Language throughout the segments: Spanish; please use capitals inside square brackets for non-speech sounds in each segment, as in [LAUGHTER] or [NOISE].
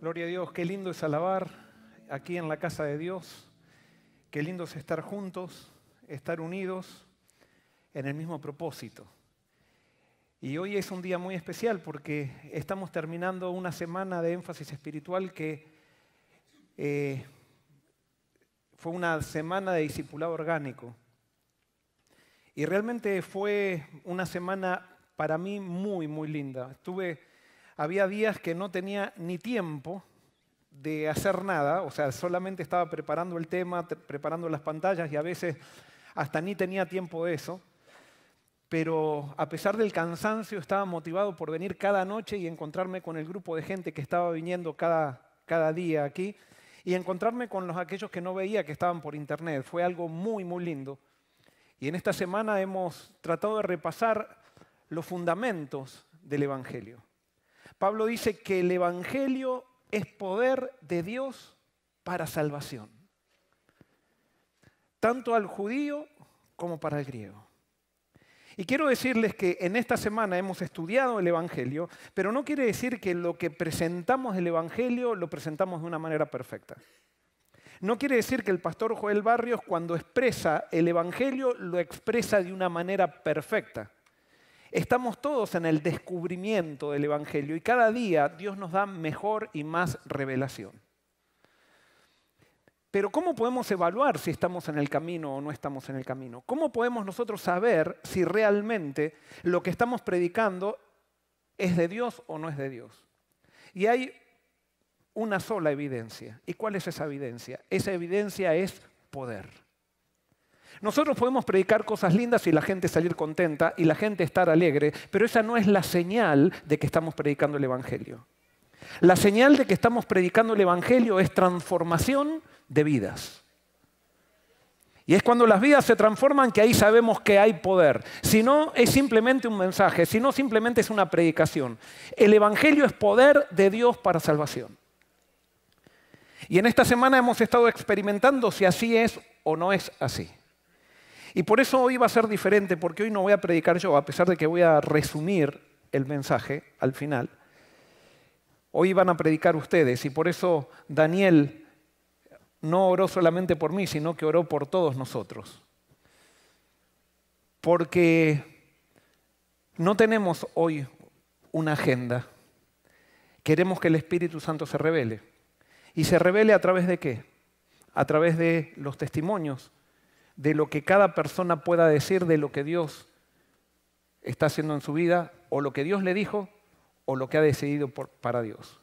Gloria a Dios, qué lindo es alabar aquí en la casa de Dios, qué lindo es estar juntos, estar unidos en el mismo propósito. Y hoy es un día muy especial porque estamos terminando una semana de énfasis espiritual que eh, fue una semana de discipulado orgánico. Y realmente fue una semana para mí muy, muy linda. Estuve, había días que no tenía ni tiempo de hacer nada, o sea, solamente estaba preparando el tema, preparando las pantallas y a veces hasta ni tenía tiempo de eso. Pero a pesar del cansancio estaba motivado por venir cada noche y encontrarme con el grupo de gente que estaba viniendo cada, cada día aquí y encontrarme con los aquellos que no veía que estaban por internet. Fue algo muy, muy lindo. Y en esta semana hemos tratado de repasar los fundamentos del Evangelio. Pablo dice que el Evangelio es poder de Dios para salvación, tanto al judío como para el griego. Y quiero decirles que en esta semana hemos estudiado el Evangelio, pero no quiere decir que lo que presentamos del Evangelio lo presentamos de una manera perfecta. No quiere decir que el pastor Joel Barrios cuando expresa el Evangelio lo expresa de una manera perfecta. Estamos todos en el descubrimiento del Evangelio y cada día Dios nos da mejor y más revelación. Pero ¿cómo podemos evaluar si estamos en el camino o no estamos en el camino? ¿Cómo podemos nosotros saber si realmente lo que estamos predicando es de Dios o no es de Dios? Y hay una sola evidencia. ¿Y cuál es esa evidencia? Esa evidencia es poder. Nosotros podemos predicar cosas lindas y la gente salir contenta y la gente estar alegre, pero esa no es la señal de que estamos predicando el Evangelio. La señal de que estamos predicando el Evangelio es transformación de vidas. Y es cuando las vidas se transforman que ahí sabemos que hay poder. Si no, es simplemente un mensaje, si no, simplemente es una predicación. El Evangelio es poder de Dios para salvación. Y en esta semana hemos estado experimentando si así es o no es así. Y por eso hoy va a ser diferente, porque hoy no voy a predicar yo, a pesar de que voy a resumir el mensaje al final. Hoy van a predicar ustedes y por eso Daniel no oró solamente por mí, sino que oró por todos nosotros. Porque no tenemos hoy una agenda. Queremos que el Espíritu Santo se revele. ¿Y se revele a través de qué? A través de los testimonios, de lo que cada persona pueda decir de lo que Dios está haciendo en su vida, o lo que Dios le dijo, o lo que ha decidido para Dios.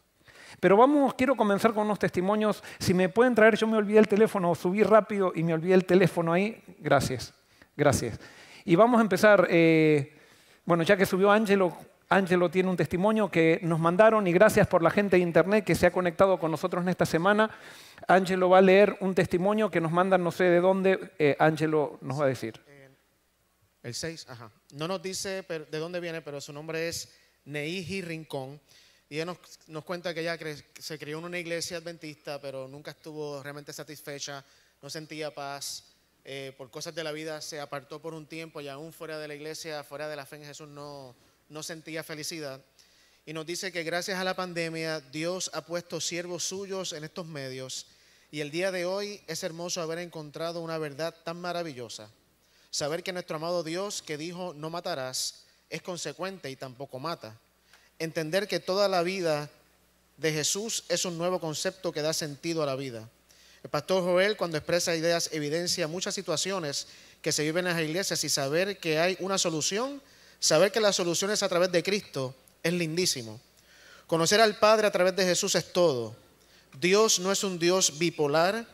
Pero vamos, quiero comenzar con unos testimonios. Si me pueden traer, yo me olvidé el teléfono, subí rápido y me olvidé el teléfono ahí. Gracias, gracias. Y vamos a empezar. Eh, bueno, ya que subió Ángelo, Ángelo tiene un testimonio que nos mandaron y gracias por la gente de internet que se ha conectado con nosotros en esta semana. Ángelo va a leer un testimonio que nos mandan, no sé de dónde, eh, Ángelo nos va a decir. El 6, ajá. No nos dice de dónde viene, pero su nombre es Neiji Rincón. Y ella nos, cuenta que ella se crió en una iglesia adventista, pero nunca estuvo realmente satisfecha, no sentía paz. Eh, por cosas de la vida se apartó por un tiempo y aún fuera de la iglesia, fuera de la fe en Jesús, no sentía felicidad. Y nos dice que gracias a la pandemia Dios ha puesto siervos suyos en estos medios y el día de hoy es hermoso haber encontrado una verdad tan maravillosa. Saber que nuestro amado Dios que dijo no matarás es consecuente y tampoco mata. Entender que toda la vida de Jesús es un nuevo concepto que da sentido a la vida. El pastor Joel cuando expresa ideas evidencia muchas situaciones que se viven en las iglesias y saber que hay una solución Saber que la solución es a través de Cristo es lindísimo. Conocer al Padre a través de Jesús es todo. Dios no es un Dios bipolar.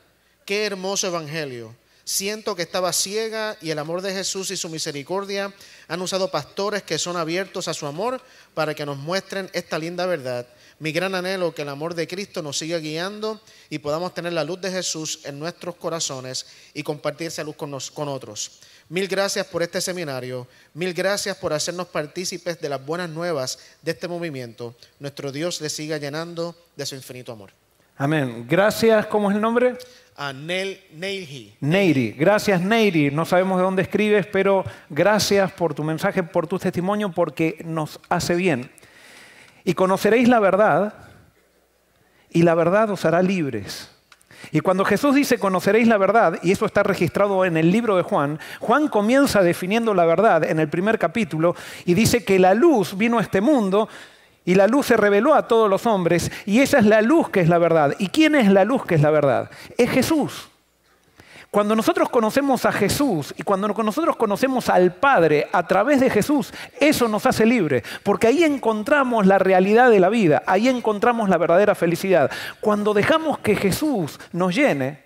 Qué hermoso evangelio. Siento que estaba ciega y el amor de Jesús y su misericordia han usado pastores que son abiertos a su amor para que nos muestren esta linda verdad. Mi gran anhelo que el amor de Cristo nos siga guiando y podamos tener la luz de Jesús en nuestros corazones y compartir esa luz con, con otros. Mil gracias por este seminario. Mil gracias por hacernos partícipes de las buenas nuevas de este movimiento. Nuestro Dios le siga llenando de su infinito amor. Amén. Gracias. ¿Cómo es el nombre? A Neiri. Neiri. Gracias, Neiri. No sabemos de dónde escribes, pero gracias por tu mensaje, por tu testimonio, porque nos hace bien. Y conoceréis la verdad, y la verdad os hará libres. Y cuando Jesús dice conoceréis la verdad, y eso está registrado en el libro de Juan, Juan comienza definiendo la verdad en el primer capítulo y dice que la luz vino a este mundo y la luz se reveló a todos los hombres y esa es la luz que es la verdad. ¿Y quién es la luz que es la verdad? Es Jesús. Cuando nosotros conocemos a Jesús y cuando nosotros conocemos al Padre a través de Jesús, eso nos hace libre, porque ahí encontramos la realidad de la vida, ahí encontramos la verdadera felicidad. Cuando dejamos que Jesús nos llene,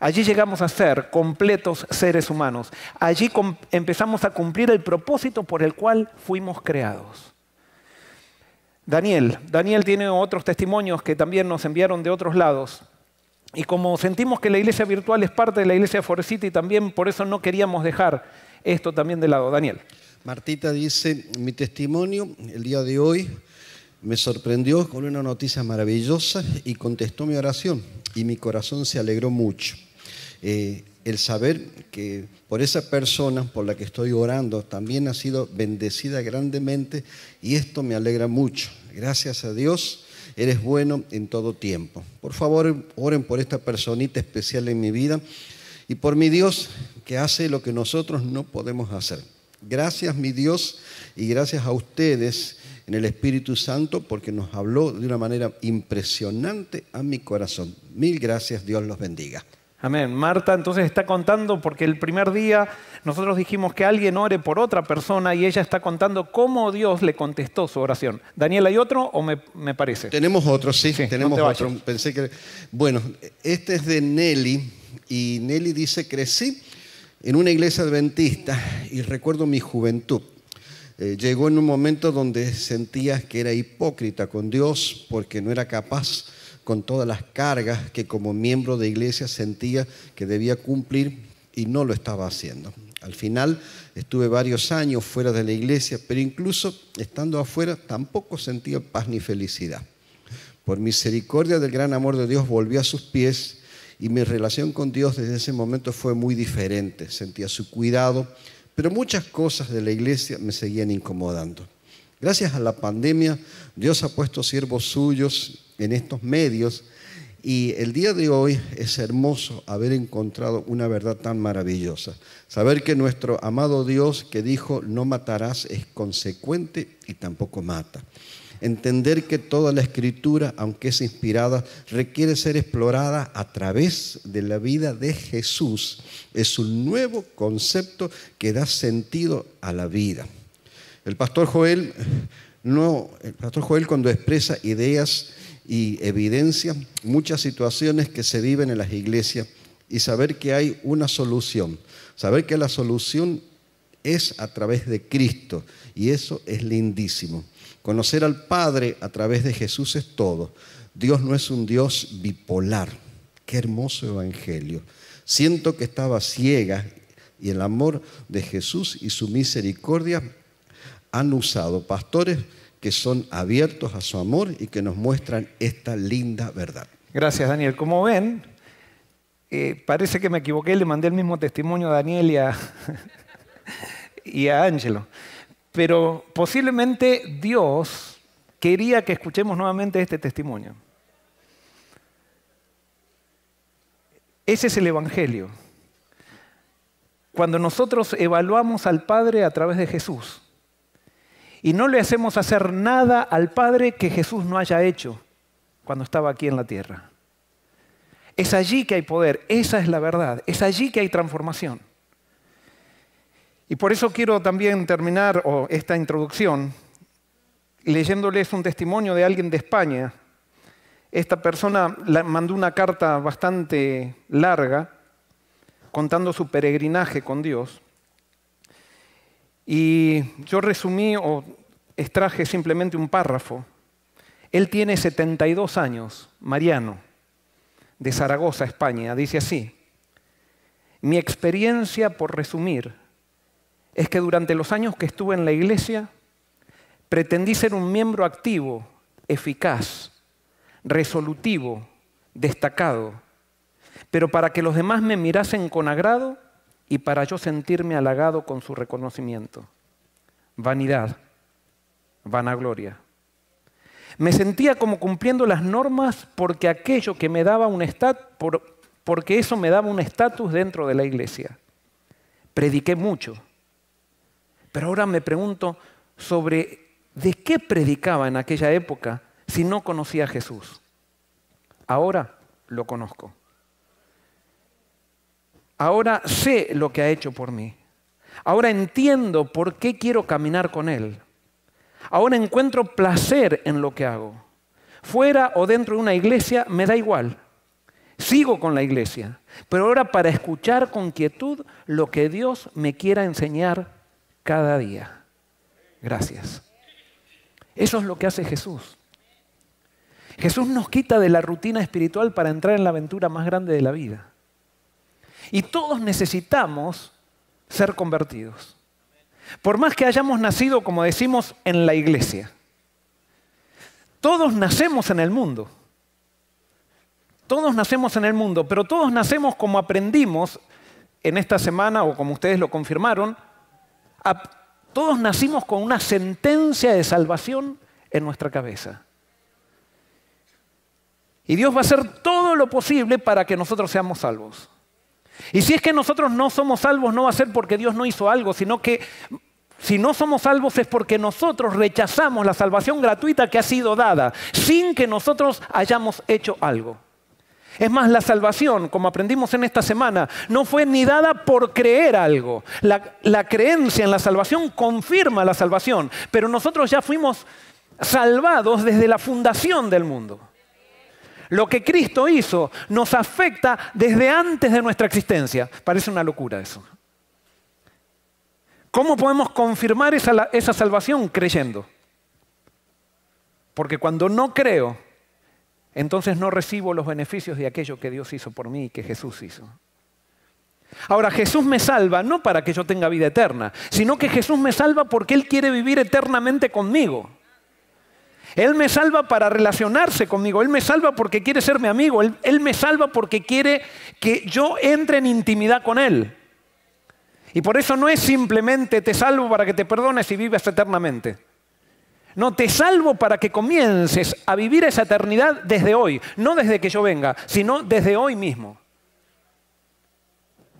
allí llegamos a ser completos seres humanos. Allí empezamos a cumplir el propósito por el cual fuimos creados. Daniel, Daniel tiene otros testimonios que también nos enviaron de otros lados. Y como sentimos que la iglesia virtual es parte de la iglesia Forest y también por eso no queríamos dejar esto también de lado. Daniel. Martita dice, mi testimonio el día de hoy me sorprendió con una noticia maravillosa y contestó mi oración y mi corazón se alegró mucho. Eh, el saber que por esa persona por la que estoy orando también ha sido bendecida grandemente y esto me alegra mucho. Gracias a Dios eres bueno en todo tiempo. Por favor, oren por esta personita especial en mi vida y por mi Dios que hace lo que nosotros no podemos hacer. Gracias mi Dios y gracias a ustedes en el Espíritu Santo porque nos habló de una manera impresionante a mi corazón. Mil gracias, Dios los bendiga. Amén. Marta entonces está contando porque el primer día nosotros dijimos que alguien ore por otra persona y ella está contando cómo Dios le contestó su oración. Daniel, ¿hay otro o me, parece? Tenemos otro, sí, tenemos otro. Pensé que... Bueno, este es de Nelly y Nelly dice, crecí en una iglesia adventista y recuerdo mi juventud. Eh, llegó en un momento donde sentía que era hipócrita con Dios porque no era capaz con todas las cargas que como miembro de iglesia sentía que debía cumplir y no lo estaba haciendo. Al final estuve varios años fuera de la iglesia, pero incluso estando afuera tampoco sentía paz ni felicidad. Por misericordia del gran amor de Dios volví a sus pies y mi relación con Dios desde ese momento fue muy diferente. Sentía su cuidado, pero muchas cosas de la iglesia me seguían incomodando. Gracias a la pandemia, Dios ha puesto siervos suyos en estos medios y el día de hoy es hermoso haber encontrado una verdad tan maravillosa. Saber que nuestro amado Dios que dijo no matarás es consecuente y tampoco mata. Entender que toda la escritura, aunque es inspirada, requiere ser explorada a través de la vida de Jesús. Es un nuevo concepto que da sentido a la vida. El pastor Joel, no, el pastor Joel cuando expresa ideas y evidencia muchas situaciones que se viven en las iglesias y saber que hay una solución, saber que la solución es a través de Cristo y eso es lindísimo. Conocer al Padre a través de Jesús es todo. Dios no es un Dios bipolar. Qué hermoso evangelio. Siento que estaba ciega y el amor de Jesús y su misericordia han usado pastores que son abiertos a su amor y que nos muestran esta linda verdad. Gracias, Daniel. Como ven, eh, parece que me equivoqué, le mandé el mismo testimonio a Daniel y a, [LAUGHS] y a Ángelo. Pero posiblemente Dios quería que escuchemos nuevamente este testimonio. Ese es el Evangelio. Cuando nosotros evaluamos al Padre a través de Jesús, y no le hacemos hacer nada al Padre que Jesús no haya hecho cuando estaba aquí en la tierra. Es allí que hay poder, esa es la verdad, es allí que hay transformación. Y por eso quiero también terminar esta introducción leyéndoles un testimonio de alguien de España. Esta persona mandó una carta bastante larga contando su peregrinaje con Dios. Y yo resumí o extraje simplemente un párrafo. Él tiene 72 años, Mariano, de Zaragoza, España. Dice así, mi experiencia, por resumir, es que durante los años que estuve en la iglesia, pretendí ser un miembro activo, eficaz, resolutivo, destacado, pero para que los demás me mirasen con agrado, y para yo sentirme halagado con su reconocimiento. Vanidad, vanagloria. Me sentía como cumpliendo las normas porque aquello que me daba un porque eso me daba un estatus dentro de la iglesia. Prediqué mucho. Pero ahora me pregunto sobre de qué predicaba en aquella época si no conocía a Jesús. Ahora lo conozco. Ahora sé lo que ha hecho por mí. Ahora entiendo por qué quiero caminar con Él. Ahora encuentro placer en lo que hago. Fuera o dentro de una iglesia me da igual. Sigo con la iglesia, pero ahora para escuchar con quietud lo que Dios me quiera enseñar cada día. Gracias. Eso es lo que hace Jesús. Jesús nos quita de la rutina espiritual para entrar en la aventura más grande de la vida. Y todos necesitamos ser convertidos. Por más que hayamos nacido, como decimos, en la iglesia. Todos nacemos en el mundo. Todos nacemos en el mundo, pero todos nacemos como aprendimos en esta semana, o como ustedes lo confirmaron, todos nacimos con una sentencia de salvación en nuestra cabeza. Y Dios va a hacer todo lo posible para que nosotros seamos salvos. Y si es que nosotros no somos salvos, no va a ser porque Dios no hizo algo, sino que si no somos salvos es porque nosotros rechazamos la salvación gratuita que ha sido dada, sin que nosotros hayamos hecho algo. Es más, la salvación, como aprendimos en esta semana, no fue ni dada por creer algo. La, creencia en la salvación confirma la salvación, pero nosotros ya fuimos salvados desde la fundación del mundo. Lo que Cristo hizo nos afecta desde antes de nuestra existencia. Parece una locura eso. ¿Cómo podemos confirmar esa, salvación? Creyendo. Porque cuando no creo, entonces no recibo los beneficios de aquello que Dios hizo por mí y que Jesús hizo. Ahora, Jesús me salva no para que yo tenga vida eterna, sino que Jesús me salva porque Él quiere vivir eternamente conmigo. Él me salva para relacionarse conmigo, Él me salva porque quiere ser mi amigo, Él, Él, me salva porque quiere que yo entre en intimidad con Él. Y por eso no es simplemente te salvo para que te perdones y vivas eternamente. No, te salvo para que comiences a vivir esa eternidad desde hoy, no desde que yo venga, sino desde hoy mismo.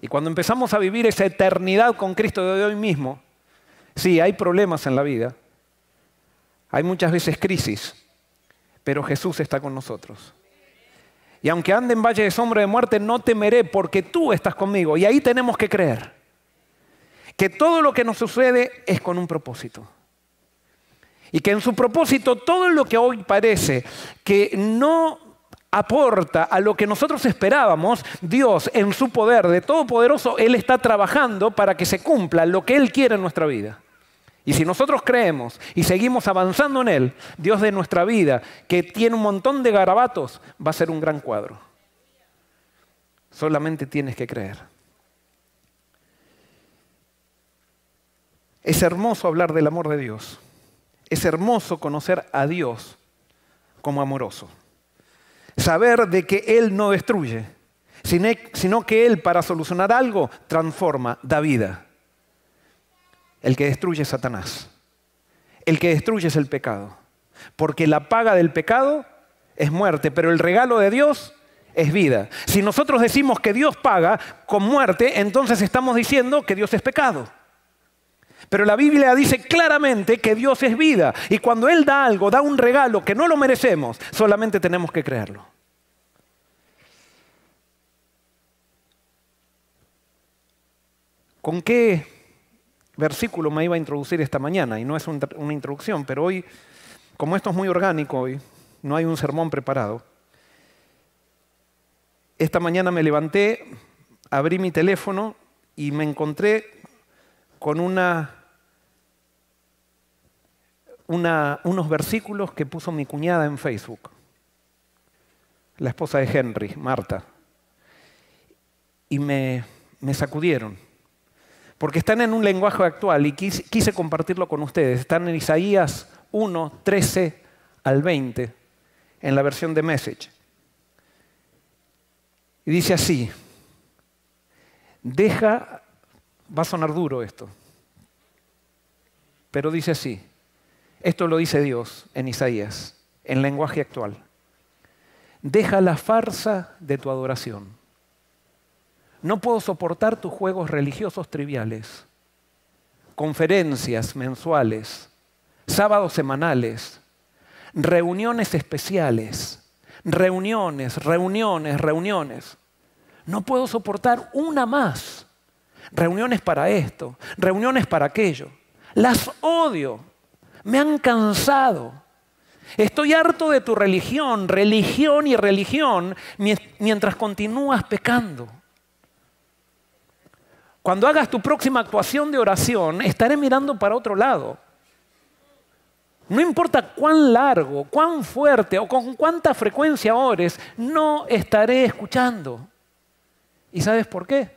Y cuando empezamos a vivir esa eternidad con Cristo desde hoy mismo, sí, hay problemas en la vida, hay muchas veces crisis, pero Jesús está con nosotros. Y aunque ande en valle de sombra de muerte, no temeré porque tú estás conmigo. Y ahí tenemos que creer que todo lo que nos sucede es con un propósito. Y que en su propósito todo lo que hoy parece que no aporta a lo que nosotros esperábamos, Dios en su poder de todopoderoso, Él está trabajando para que se cumpla lo que Él quiere en nuestra vida. Y si nosotros creemos y seguimos avanzando en Él, Dios de nuestra vida, que tiene un montón de garabatos, va a ser un gran cuadro. Solamente tienes que creer. Es hermoso hablar del amor de Dios. Es hermoso conocer a Dios como amoroso. Saber de que Él no destruye, sino que Él para solucionar algo transforma, da vida. El que destruye es Satanás. El que destruye es el pecado. Porque la paga del pecado es muerte, pero el regalo de Dios es vida. Si nosotros decimos que Dios paga con muerte, entonces estamos diciendo que Dios es pecado. Pero la Biblia dice claramente que Dios es vida. Y cuando Él da algo, da un regalo que no lo merecemos, solamente tenemos que creerlo. ¿Con qué versículo me iba a introducir esta mañana, y no es una introducción, pero hoy, como esto es muy orgánico hoy, no hay un sermón preparado, esta mañana me levanté, abrí mi teléfono y me encontré con unos versículos que puso mi cuñada en Facebook, la esposa de Henry, Marta, y me sacudieron porque están en un lenguaje actual y quise, compartirlo con ustedes. Están en Isaías 1, 13 al 20, en la versión de Message. Y dice así, deja, va a sonar duro esto, pero dice así, esto lo dice Dios en Isaías, en lenguaje actual. Deja la farsa de tu adoración. No puedo soportar tus juegos religiosos triviales, conferencias mensuales, sábados semanales, reuniones especiales, reuniones, reuniones, reuniones. No puedo soportar una más. Reuniones para esto, reuniones para aquello. Las odio. Me han cansado. Estoy harto de tu religión, religión y religión, mientras continúas pecando. Cuando hagas tu próxima actuación de oración, estaré mirando para otro lado. No importa cuán largo, cuán fuerte o con cuánta frecuencia ores, no estaré escuchando. ¿Y sabes por qué?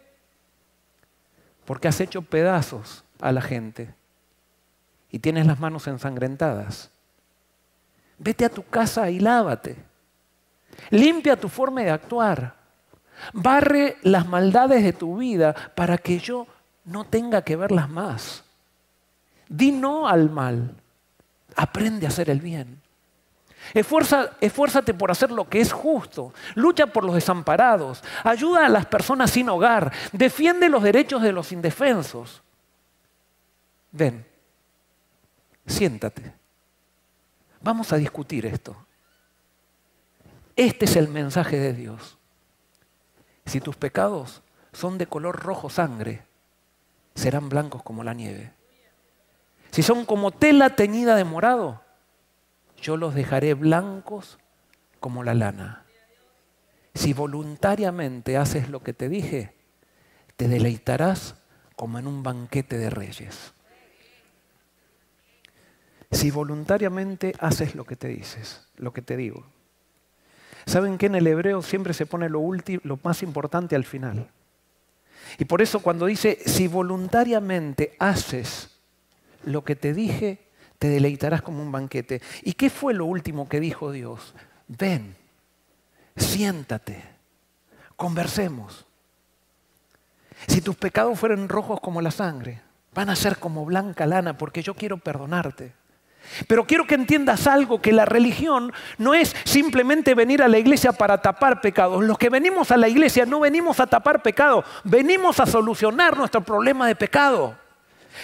Porque has hecho pedazos a la gente y tienes las manos ensangrentadas. Vete a tu casa y lávate. Limpia tu forma de actuar. Barre las maldades de tu vida para que yo no tenga que verlas más. Di no al mal. Aprende a hacer el bien. esfuérzate por hacer lo que es justo. Lucha por los desamparados. Ayuda a las personas sin hogar. Defiende los derechos de los indefensos. Ven, siéntate. Vamos a discutir esto. Este es el mensaje de Dios. Si tus pecados son de color rojo sangre, serán blancos como la nieve. Si son como tela teñida de morado, yo los dejaré blancos como la lana. Si voluntariamente haces lo que te dije, te deleitarás como en un banquete de reyes. Si voluntariamente haces lo que te dices, lo que te digo. ¿Saben que en el hebreo siempre se pone lo, lo más importante al final? Y por eso cuando dice, si voluntariamente haces lo que te dije, te deleitarás como un banquete. ¿Y qué fue lo último que dijo Dios? Ven, siéntate, conversemos. Si tus pecados fueran rojos como la sangre, van a ser como blanca lana porque yo quiero perdonarte. Pero quiero que entiendas algo, que la religión no es simplemente venir a la iglesia para tapar pecados. Los que venimos a la iglesia no venimos a tapar pecado, venimos a solucionar nuestro problema de pecado.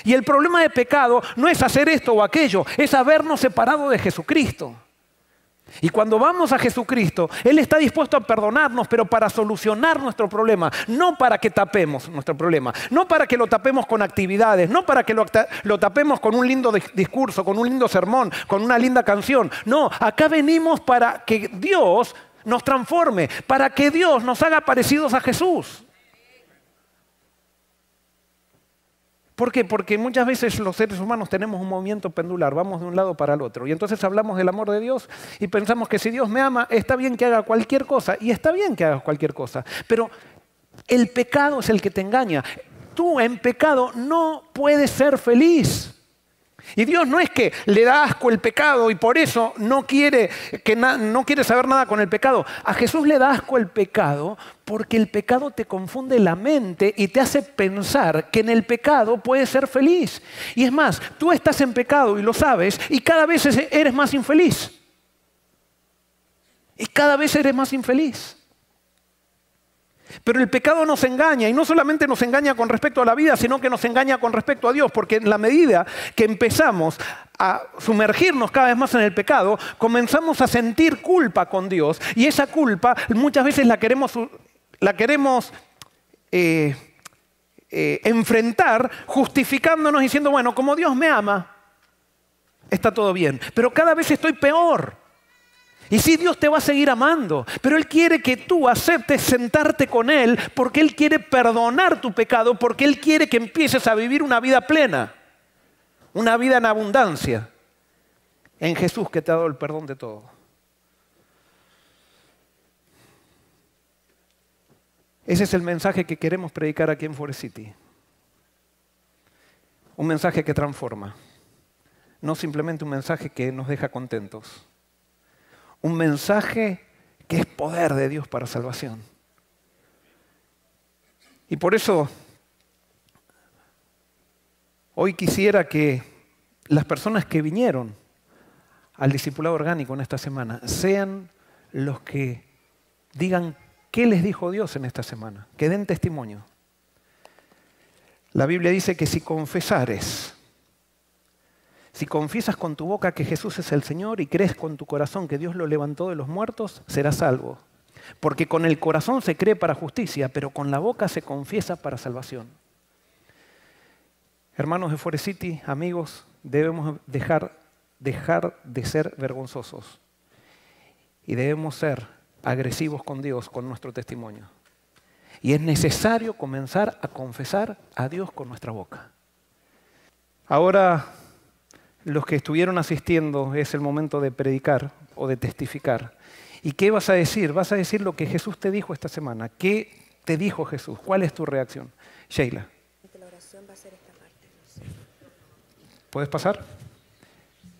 Y el problema de pecado no es hacer esto o aquello, es habernos separado de Jesucristo. Y cuando vamos a Jesucristo, Él está dispuesto a perdonarnos, pero para solucionar nuestro problema, no para que tapemos nuestro problema, no para que lo tapemos con actividades, no para que lo, tapemos con un lindo discurso, con un lindo sermón, con una linda canción. No, acá venimos para que Dios nos transforme, para que Dios nos haga parecidos a Jesús. ¿Por qué? Porque muchas veces los seres humanos tenemos un movimiento pendular, vamos de un lado para el otro. Y entonces hablamos del amor de Dios y pensamos que si Dios me ama, está bien que haga cualquier cosa. Y está bien que hagas cualquier cosa. Pero el pecado es el que te engaña. Tú en pecado no puedes ser feliz. Y Dios no es que le da asco el pecado y por eso no quiere, que no quiere saber nada con el pecado. A Jesús le da asco el pecado porque el pecado te confunde la mente y te hace pensar que en el pecado puedes ser feliz. Y es más, tú estás en pecado y lo sabes y cada vez eres más infeliz. Y cada vez eres más infeliz. Pero el pecado nos engaña y no solamente nos engaña con respecto a la vida, sino que nos engaña con respecto a Dios, porque en la medida que empezamos a sumergirnos cada vez más en el pecado, comenzamos a sentir culpa con Dios y esa culpa muchas veces la queremos, la queremos eh, eh, enfrentar justificándonos diciendo, bueno, como Dios me ama, está todo bien, pero cada vez estoy peor. Y sí, Dios te va a seguir amando, pero Él quiere que tú aceptes sentarte con Él porque Él quiere perdonar tu pecado, porque Él quiere que empieces a vivir una vida plena, una vida en abundancia, en Jesús que te ha dado el perdón de todo. Ese es el mensaje que queremos predicar aquí en Forest City. Un mensaje que transforma, no simplemente un mensaje que nos deja contentos un mensaje que es poder de Dios para salvación. Y por eso hoy quisiera que las personas que vinieron al discipulado orgánico en esta semana, sean los que digan qué les dijo Dios en esta semana, que den testimonio. La Biblia dice que si confesares, si confiesas con tu boca que Jesús es el Señor y crees con tu corazón que Dios lo levantó de los muertos, serás salvo. Porque con el corazón se cree para justicia, pero con la boca se confiesa para salvación. Hermanos de Forest City, amigos, debemos dejar, dejar de ser vergonzosos y debemos ser agresivos con Dios, con nuestro testimonio. Y es necesario comenzar a confesar a Dios con nuestra boca. Ahora, los que estuvieron asistiendo, es el momento de predicar o de testificar. ¿Y qué vas a decir? Vas a decir lo que Jesús te dijo esta semana. ¿Qué te dijo Jesús? ¿Cuál es tu reacción? Sheila. ¿Puedes pasar?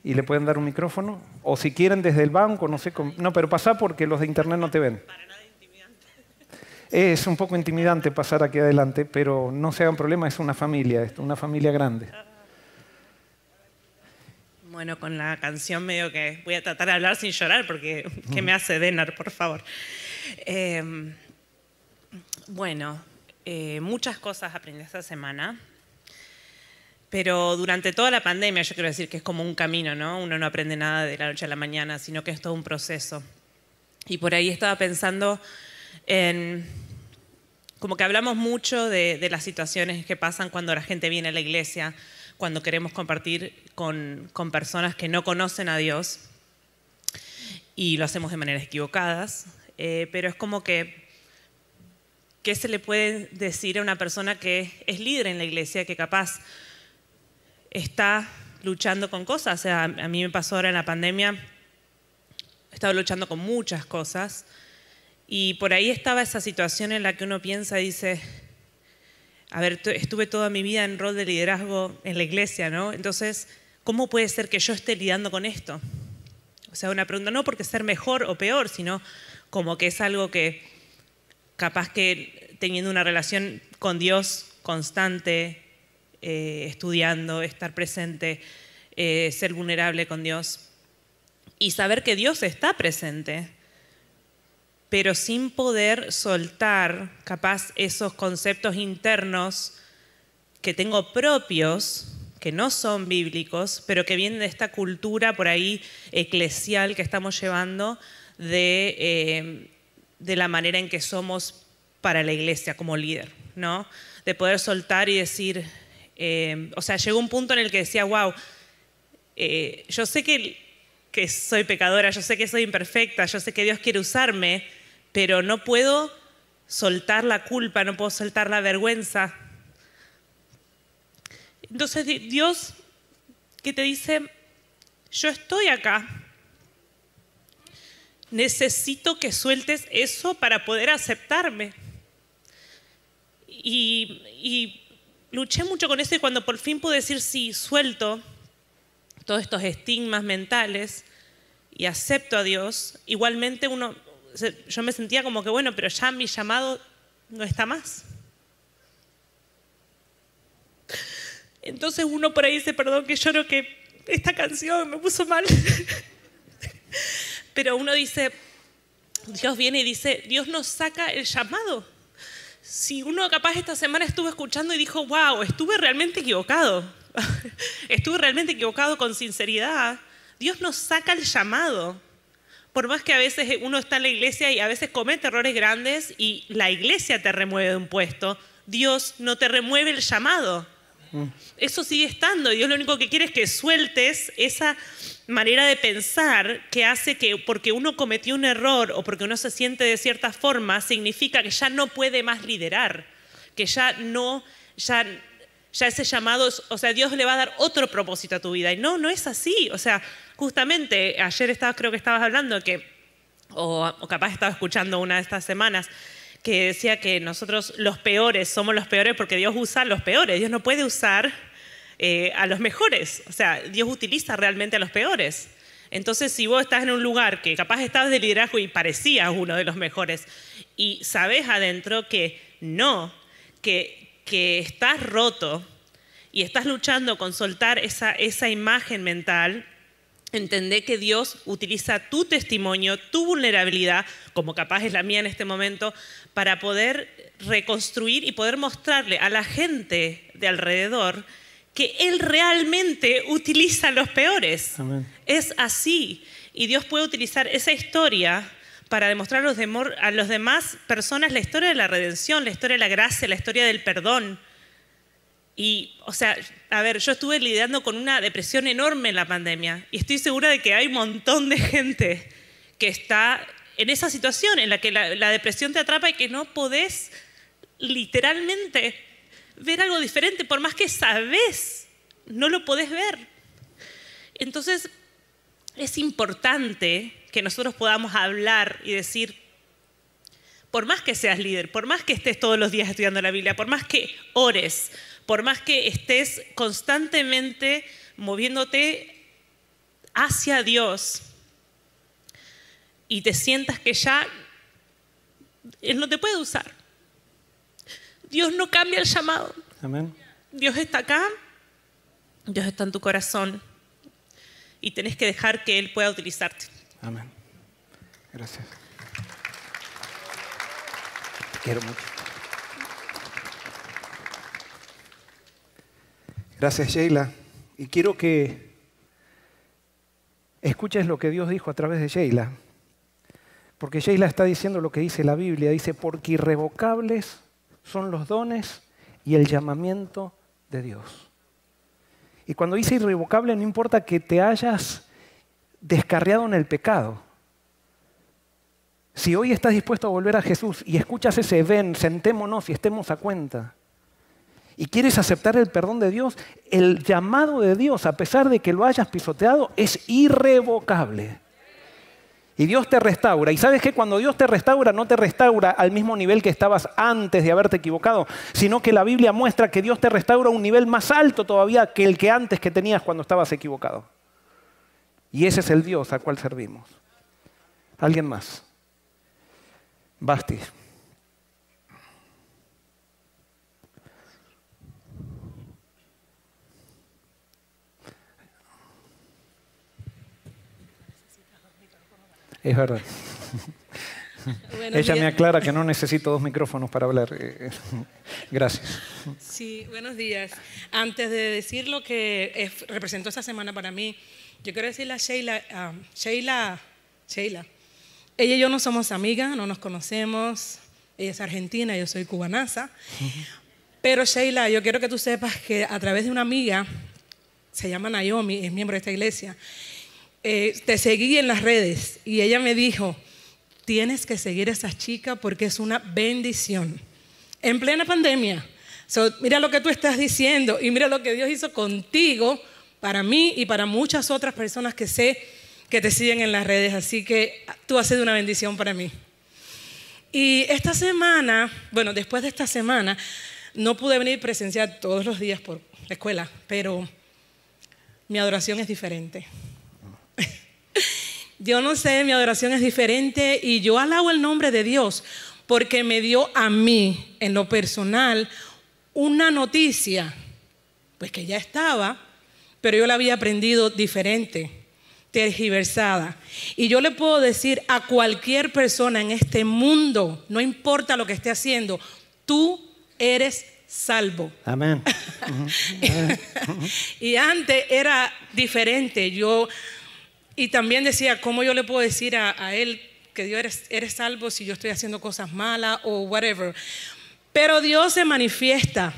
Y le pueden dar un micrófono. O si quieren desde el banco, no sé. Cómo. No, pero pasa porque los de internet no te ven. Es un poco intimidante pasar aquí adelante, pero no se hagan problema, es una familia esto, una familia grande. Bueno, con la canción medio que voy a tratar de hablar sin llorar porque [LAUGHS] ¿qué me hace Denar, por favor? Em, bueno, eh, muchas cosas aprendí esta semana, pero durante toda la pandemia yo quiero decir que es como un camino, ¿no? Uno no aprende nada de la noche a la mañana, sino que es todo un proceso. Y por ahí estaba pensando en como que hablamos mucho de, de, las situaciones que pasan cuando la gente viene a la iglesia, cuando queremos compartir con, con, personas que no conocen a Dios y lo hacemos de maneras equivocadas, eh, pero es como que, ¿qué se le puede decir a una persona que es líder en la iglesia, que capaz está luchando con cosas? O sea, a mí me pasó ahora en la pandemia, he estado luchando con muchas cosas y por ahí estaba esa situación en la que uno piensa y dice, a ver, estuve toda mi vida en rol de liderazgo en la iglesia, ¿no? Entonces, ¿cómo puede ser que yo esté lidiando con esto? O sea, una pregunta no porque ser mejor o peor, sino como que es algo que capaz que teniendo una relación con Dios constante, eh, estudiando, estar presente, eh, ser vulnerable con Dios y saber que Dios está presente pero sin poder soltar capaz esos conceptos internos que tengo propios, que no son bíblicos, pero que vienen de esta cultura por ahí eclesial que estamos llevando de, eh, de la manera en que somos para la iglesia como líder, ¿no? De poder soltar y decir, eh, o sea, llegó un punto en el que decía, wow, eh, yo sé que, que soy pecadora, yo sé que soy imperfecta, yo sé que Dios quiere usarme, pero no puedo soltar la culpa, no puedo soltar la vergüenza. Entonces Dios que te dice, yo estoy acá, necesito que sueltes eso para poder aceptarme. Y, y, luché mucho con eso y cuando por fin pude decir sí, suelto todos estos estigmas mentales y acepto a Dios, igualmente uno, yo me sentía como que, bueno, pero ya mi llamado no está más. Entonces uno por ahí dice, perdón que lloro que esta canción me puso mal. [LAUGHS] Pero uno dice, Dios viene y dice, Dios nos saca el llamado. Si uno capaz esta semana estuvo escuchando y dijo, wow, estuve realmente equivocado, [LAUGHS] estuve realmente equivocado con sinceridad, Dios nos saca el llamado por más que a veces uno está en la iglesia y a veces comete errores grandes y la iglesia te remueve de un puesto, Dios no te remueve el llamado. Mm. Eso sigue estando. Dios lo único que quiere es que sueltes esa manera de pensar que hace que porque uno cometió un error o porque uno se siente de cierta forma, significa que ya no puede más liderar, que ya no, ya, ya ese llamado, o sea, Dios le va a dar otro propósito a tu vida. Y no, no es así. O sea, justamente ayer estabas, creo que estabas hablando que, o, capaz estaba escuchando una de estas semanas, que decía que nosotros los peores somos los peores porque Dios usa a los peores. Dios no puede usar eh, a los mejores. O sea, Dios utiliza realmente a los peores. Entonces, si vos estás en un lugar que capaz estabas de liderazgo y parecías uno de los mejores y sabes adentro que no, que, que estás roto y estás luchando con soltar esa, esa imagen mental, Entendé que Dios utiliza tu testimonio, tu vulnerabilidad, como capaz es la mía en este momento, para poder reconstruir y poder mostrarle a la gente de alrededor que Él realmente utiliza los peores. Es así. Y Dios puede utilizar esa historia para demostrar a los demás personas la historia de la redención, la historia de la gracia, la historia del perdón. Y, o sea, a ver, yo estuve lidiando con una depresión enorme en la pandemia y estoy segura de que hay un montón de gente que está en esa situación en la que la, depresión te atrapa y que no podés literalmente ver algo diferente, por más que sabes, no lo podés ver. Entonces, es importante que nosotros podamos hablar y decir, por más que seas líder, por más que estés todos los días estudiando la Biblia, por más que ores, por más que estés constantemente moviéndote hacia Dios y te sientas que ya Él no te puede usar. Dios no cambia el llamado. Amén. Dios está acá, Dios está en tu corazón y tenés que dejar que Él pueda utilizarte. Amén. Gracias. Te quiero mucho. Gracias, Sheila. Y quiero que escuches lo que Dios dijo a través de Sheila. Porque Sheila está diciendo lo que dice la Biblia. Dice, porque irrevocables son los dones y el llamamiento de Dios. Y cuando dice irrevocable, no importa que te hayas descarriado en el pecado. Si hoy estás dispuesto a volver a Jesús y escuchas ese ven, sentémonos y estemos a cuenta, y quieres aceptar el perdón de Dios, el llamado de Dios, a pesar de que lo hayas pisoteado, es irrevocable. Y Dios te restaura. Y sabes que cuando Dios te restaura, no te restaura al mismo nivel que estabas antes de haberte equivocado, sino que la Biblia muestra que Dios te restaura a un nivel más alto todavía que el que antes que tenías cuando estabas equivocado. Y ese es el Dios al cual servimos. ¿Alguien más? Basti. Es verdad. Ella me aclara que no necesito dos micrófonos para hablar. Eh, gracias. Sí, buenos días. Antes de decir lo que representó esta semana para mí, yo quiero decirle a Sheila, Sheila, Sheila, ella y yo no somos amigas, no nos conocemos. Ella es argentina, yo soy cubanaza. [LAUGHS] Pero Sheila, yo quiero que tú sepas que a través de una amiga, se llama Naomi, es miembro de esta iglesia, eh, te seguí en las redes y ella me dijo, tienes que seguir a esa chica porque es una bendición. En plena pandemia. mira lo que tú estás diciendo y mira lo que Dios hizo contigo, para mí y para muchas otras personas que sé que te siguen en las redes. Así que tú has sido una bendición para mí. Y esta semana, bueno, después de esta semana, no pude venir presenciar todos los días por la escuela, pero mi adoración es diferente. [LAUGHS] Yo no sé, mi adoración es diferente y yo alabo el nombre de Dios porque me dio a mí, en lo personal, una noticia, pues que ya estaba, pero yo la había aprendido diferente, tergiversada. Y yo le puedo decir a cualquier persona en este mundo, no importa lo que esté haciendo, tú eres salvo. Amén. [LAUGHS] y antes era diferente. Yo y también decía, ¿cómo yo le puedo decir a, él que Dios eres, eres salvo si yo estoy haciendo cosas malas o whatever? Pero Dios se manifiesta.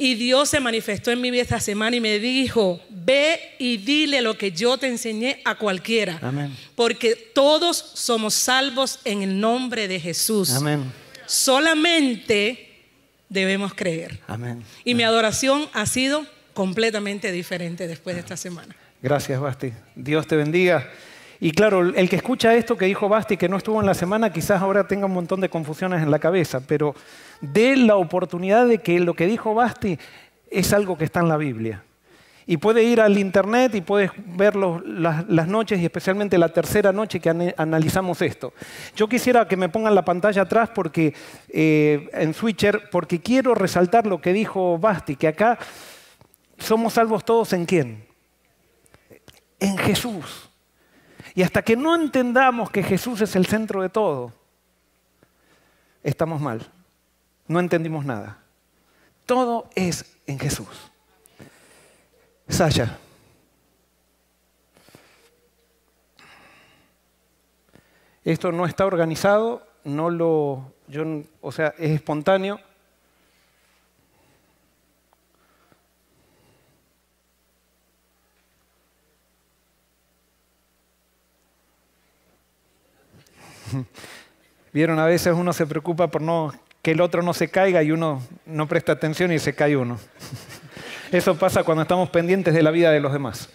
Y Dios se manifestó en mi vida esta semana y me dijo, ve y dile lo que yo te enseñé a cualquiera. Amén. Porque todos somos salvos en el nombre de Jesús. Amén. Solamente debemos creer. Amén. Y mi adoración ha sido completamente diferente después de esta semana. Gracias, Basti. Dios te bendiga. Y claro, el que escucha esto que dijo Basti, que no estuvo en la semana, quizás ahora tenga un montón de confusiones en la cabeza, pero dé la oportunidad de que lo que dijo Basti es algo que está en la Biblia. Y puede ir al internet y puedes ver las, noches y especialmente la tercera noche que analizamos esto. Yo quisiera que me pongan la pantalla atrás porque, eh, en Switcher porque quiero resaltar lo que dijo Basti, que acá somos salvos todos en quién? en Jesús. Y hasta que no entendamos que Jesús es el centro de todo, estamos mal. No entendimos nada. Todo es en Jesús. Sasha. Esto no está organizado, no lo, yo, o sea, es espontáneo. [LAUGHS] Vieron, a veces uno se preocupa por no que el otro no se caiga y uno no presta atención y se cae uno. [LAUGHS] Eso pasa cuando estamos pendientes de la vida de los demás.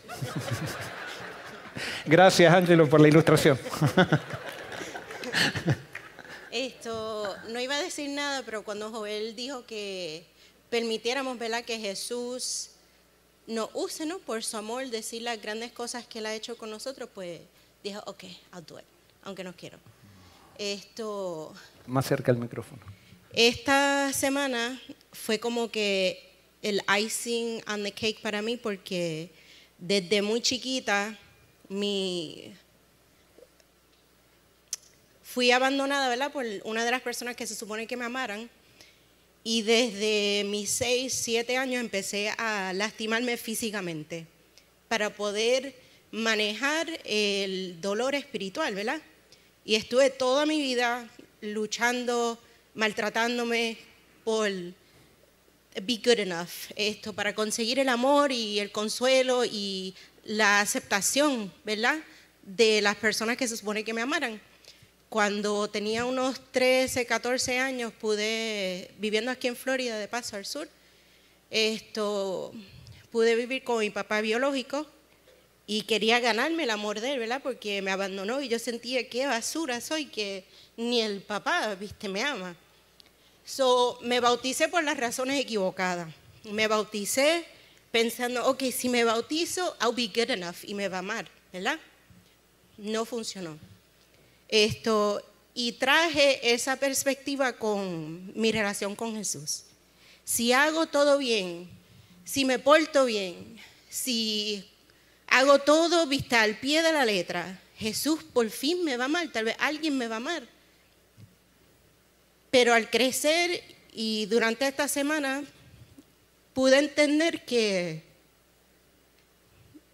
[LAUGHS] Gracias, Ángelo, por la ilustración. Esto, no iba a decir nada, pero cuando Joel dijo que permitiéramos, ¿verdad? Que Jesús nos use, ¿no? Por su amor, decir las grandes cosas que Él ha hecho con nosotros, pues dijo, ok, I'll do it, aunque no quiero. Esto... Más cerca el micrófono. Esta semana fue como que el icing on the cake para mí porque desde muy chiquita mi fui abandonada, ¿verdad? Por una de las personas que se supone que me amaran. Y desde mis 6, 7 años empecé a lastimarme físicamente para poder manejar el dolor espiritual, ¿verdad? Y estuve toda mi vida luchando, maltratándome por be good enough, esto, para conseguir el amor y el consuelo y la aceptación, ¿verdad? De las personas que se supone que me amaran. Cuando tenía unos 13, 14 años, pude, viviendo aquí en Florida, de paso al sur, esto, pude vivir con mi papá biológico y quería ganarme el amor de él, ¿verdad? Porque me abandonó y yo sentía qué basura soy, que ni el papá, viste, me ama. So, me bauticé por las razones equivocadas. Me bauticé pensando, ok, si me bautizo, I'll be good enough y me va a amar, ¿verdad? No funcionó. Esto, y traje esa perspectiva con mi relación con Jesús. Si hago todo bien, si me porto bien, si hago todo vista al pie de la letra, Jesús por fin me va a amar, tal vez alguien me va a amar. Pero al crecer y durante esta semana pude entender que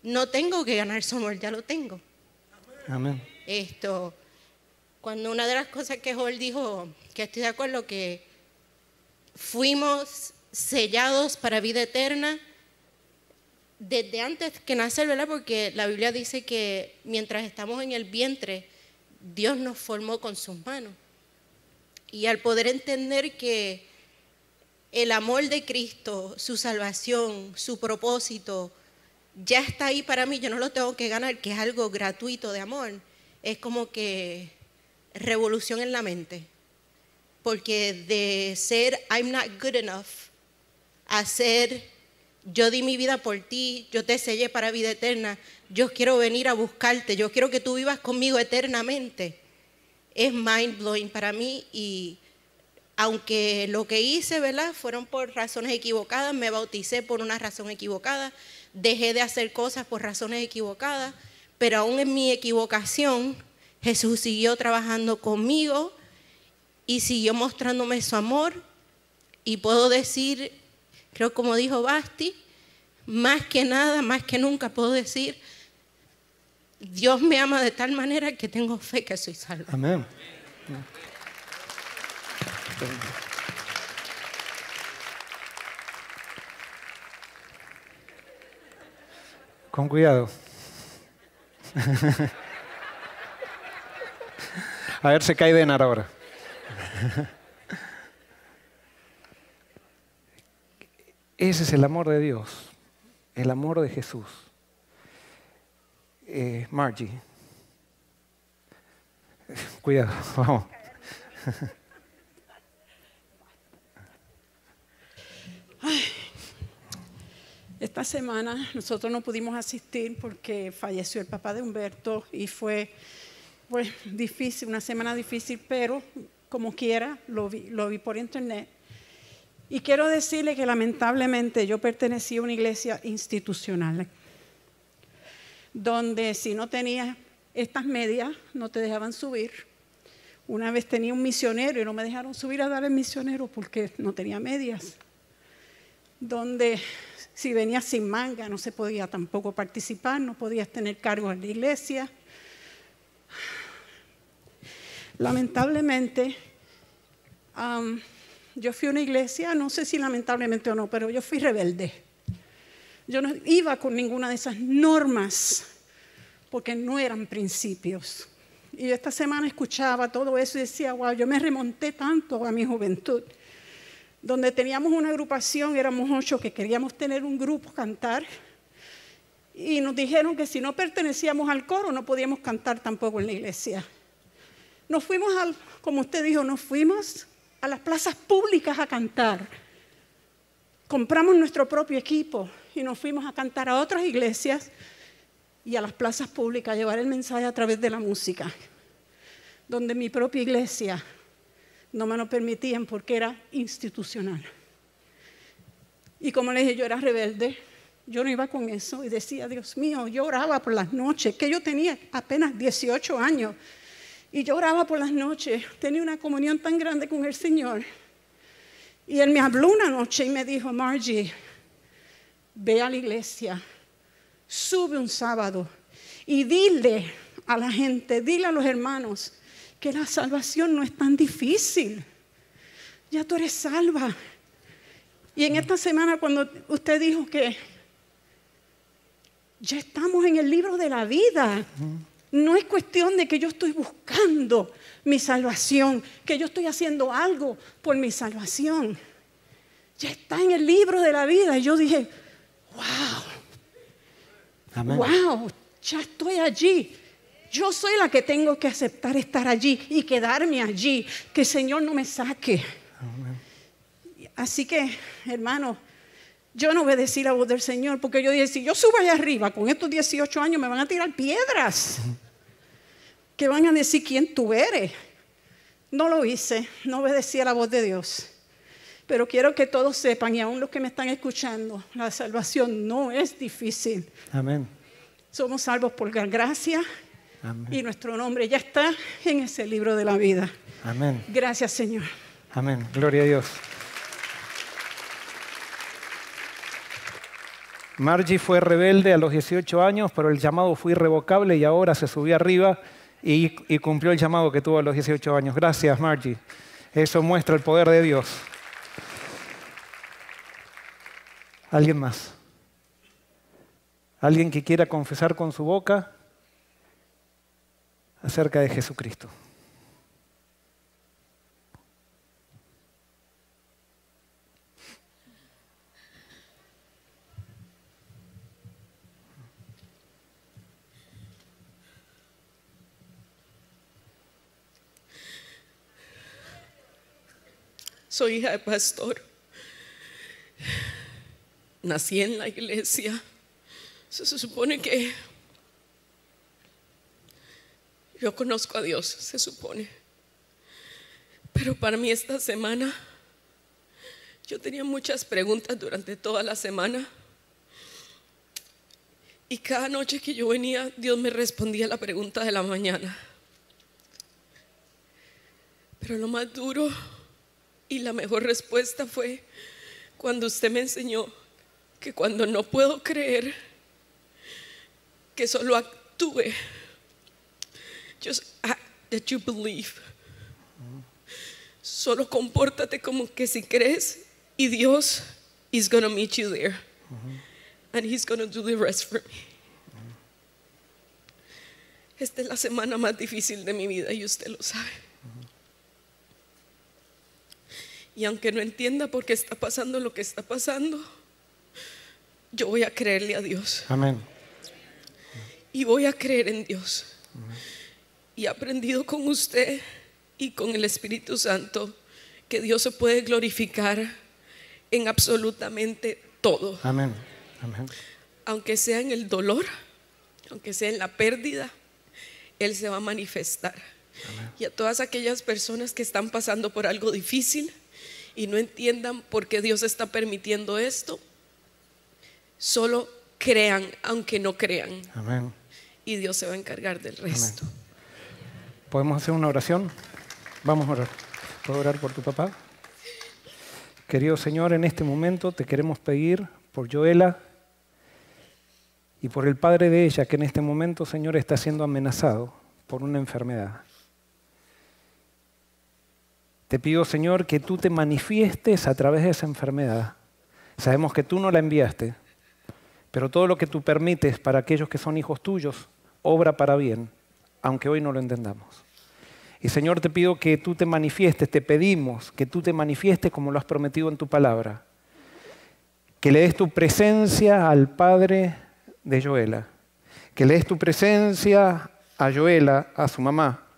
no tengo que ganar su amor, ya lo tengo. Amén. Esto, cuando una de las cosas que Joel dijo, que estoy de acuerdo, que fuimos sellados para vida eterna desde antes que nacer, ¿verdad? Porque la Biblia dice que mientras estamos en el vientre, Dios nos formó con sus manos. Y al poder entender que el amor de Cristo, su salvación, su propósito, ya está ahí para mí, yo no lo tengo que ganar, que es algo gratuito de amor, es como que revolución en la mente. Porque de ser I'm not good enough a ser yo di mi vida por ti, yo te sellé para vida eterna, yo quiero venir a buscarte, yo quiero que tú vivas conmigo eternamente. Es mind blowing para mí y aunque lo que hice, ¿verdad? Fueron por razones equivocadas, me bauticé por una razón equivocada, dejé de hacer cosas por razones equivocadas, pero aún en mi equivocación Jesús siguió trabajando conmigo y siguió mostrándome su amor. Y puedo decir, creo como dijo Basti, más que nada, más que nunca puedo decir, Dios me ama de tal manera que tengo fe que soy salvo. Amén. Con cuidado. [LAUGHS] A ver, se cae Denar ahora. [LAUGHS] Ese es el amor de Dios, el amor de Jesús. Eh, Margie, cuidado, [LAUGHS] vamos. Esta semana nosotros no pudimos asistir porque falleció el papá de Humberto y fue pues difícil, una semana difícil, pero como quiera, lo vi, lo vi por internet. Y quiero decirle que lamentablemente yo pertenecía a una iglesia institucional, donde si no tenías estas medias no te dejaban subir. Una vez tenía un misionero y no me dejaron subir a dar el misionero porque no tenía medias. Donde si venías sin manga no se podía tampoco participar, no podías tener cargo en la iglesia. Lamentablemente, yo fui a una iglesia, no sé si lamentablemente o no, pero yo fui rebelde. Yo no iba con ninguna de esas normas porque no eran principios. Y esta semana escuchaba todo eso y decía, wow, yo me remonté tanto a mi juventud, donde teníamos una agrupación, éramos ocho que queríamos tener un grupo, cantar, y nos dijeron que si no pertenecíamos al coro no podíamos cantar tampoco en la iglesia. Nos fuimos, al, como usted dijo, nos fuimos a las plazas públicas a cantar. Compramos nuestro propio equipo y nos fuimos a cantar a otras iglesias y a las plazas públicas, a llevar el mensaje a través de la música, donde mi propia iglesia no me lo permitían porque era institucional. Y como le dije, yo era rebelde, yo no iba con eso y decía, Dios mío, yo oraba por las noches, que yo tenía apenas 18 años, y yo oraba por las noches, tenía una comunión tan grande con el Señor. Y Él me habló una noche y me dijo, Margie, ve a la iglesia sube un sábado y dile a la gente, dile a los hermanos que la salvación no es tan difícil. Ya tú eres salva. Y en esta semana cuando usted dijo que ya estamos en el libro de la vida, no es cuestión de que yo estoy buscando mi salvación, que yo estoy haciendo algo por mi salvación. Ya está en el libro de la vida. Y yo dije, wow, Wow, ya estoy allí. Yo soy la que tengo que aceptar estar allí y quedarme allí, que el Señor no me saque. Así que, hermano, yo no decir la voz del Señor, porque yo dije, si yo subo allá arriba con estos 18 años, me van a tirar piedras, que van a decir quién tú eres. No lo hice, no obedecí a la voz de Dios. Pero quiero que todos sepan, y aún los que me están escuchando, la salvación no es difícil. Amén. Somos salvos por la gracia y nuestro nombre ya está en ese libro de la vida. Amén. Gracias, Señor. Amén. Gloria a Dios. Margie fue rebelde a los 18 años, pero el llamado fue irrevocable y ahora se subió arriba y, y cumplió el llamado que tuvo a los 18 años. Gracias, Margie. Eso muestra el poder de Dios. ¿Alguien más? ¿Alguien que quiera confesar con su boca acerca de Jesucristo? Soy hija de pastor nací en la iglesia. Se, supone que yo conozco a Dios, se supone. Pero para mí esta semana, yo tenía muchas preguntas durante toda la semana. Y cada noche que yo venía, Dios me respondía la pregunta de la mañana. Pero lo más duro y la mejor respuesta fue cuando usted me enseñó que cuando no puedo creer, que solo actúe. Just act that you believe. Solo compórtate como que si crees y Dios is going to meet you there. And he's going to do the rest for me. Esta es la semana más difícil de mi vida y usted lo sabe. Y aunque no entienda por qué está pasando lo que está pasando, yo voy a creerle a Dios. Amén. Y voy a creer en Dios. Y he aprendido con usted y con el Espíritu Santo que Dios se puede glorificar en absolutamente todo. Amén. Amén. Aunque sea en el dolor, aunque sea en la pérdida, Él se va a manifestar. Y a todas aquellas personas que están pasando por algo difícil y no entiendan por qué Dios está permitiendo esto, Solo crean aunque no crean. Amén. y Dios se va a encargar del resto. ¿Podemos hacer una oración? Vamos a orar. ¿Puedo orar por tu papá? Querido Señor, en este momento te queremos pedir por Joela y por el padre de ella, que en este momento, Señor, está siendo amenazado por una enfermedad. Te pido, Señor, que tú te manifiestes a través de esa enfermedad. Sabemos que tú no la enviaste, pero todo lo que tú permites para aquellos que son hijos tuyos, obra para bien, aunque hoy no lo entendamos. Y Señor, te pido que tú te manifiestes, te pedimos que tú te manifiestes como lo has prometido en tu palabra. Que le des tu presencia al padre de Joela. Que le des tu presencia a Joela, a su mamá,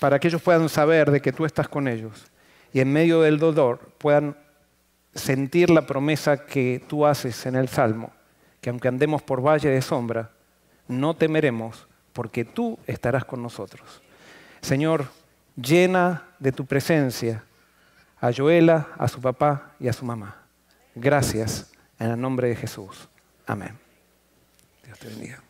para que ellos puedan saber de que tú estás con ellos. Y en medio del dolor puedan sentir la promesa que tú haces en el Salmo, que aunque andemos por valle de sombra, no temeremos porque tú estarás con nosotros. Señor, llena de tu presencia a Joela, a su papá y a su mamá. Gracias en el nombre de Jesús. Amén. Dios te bendiga.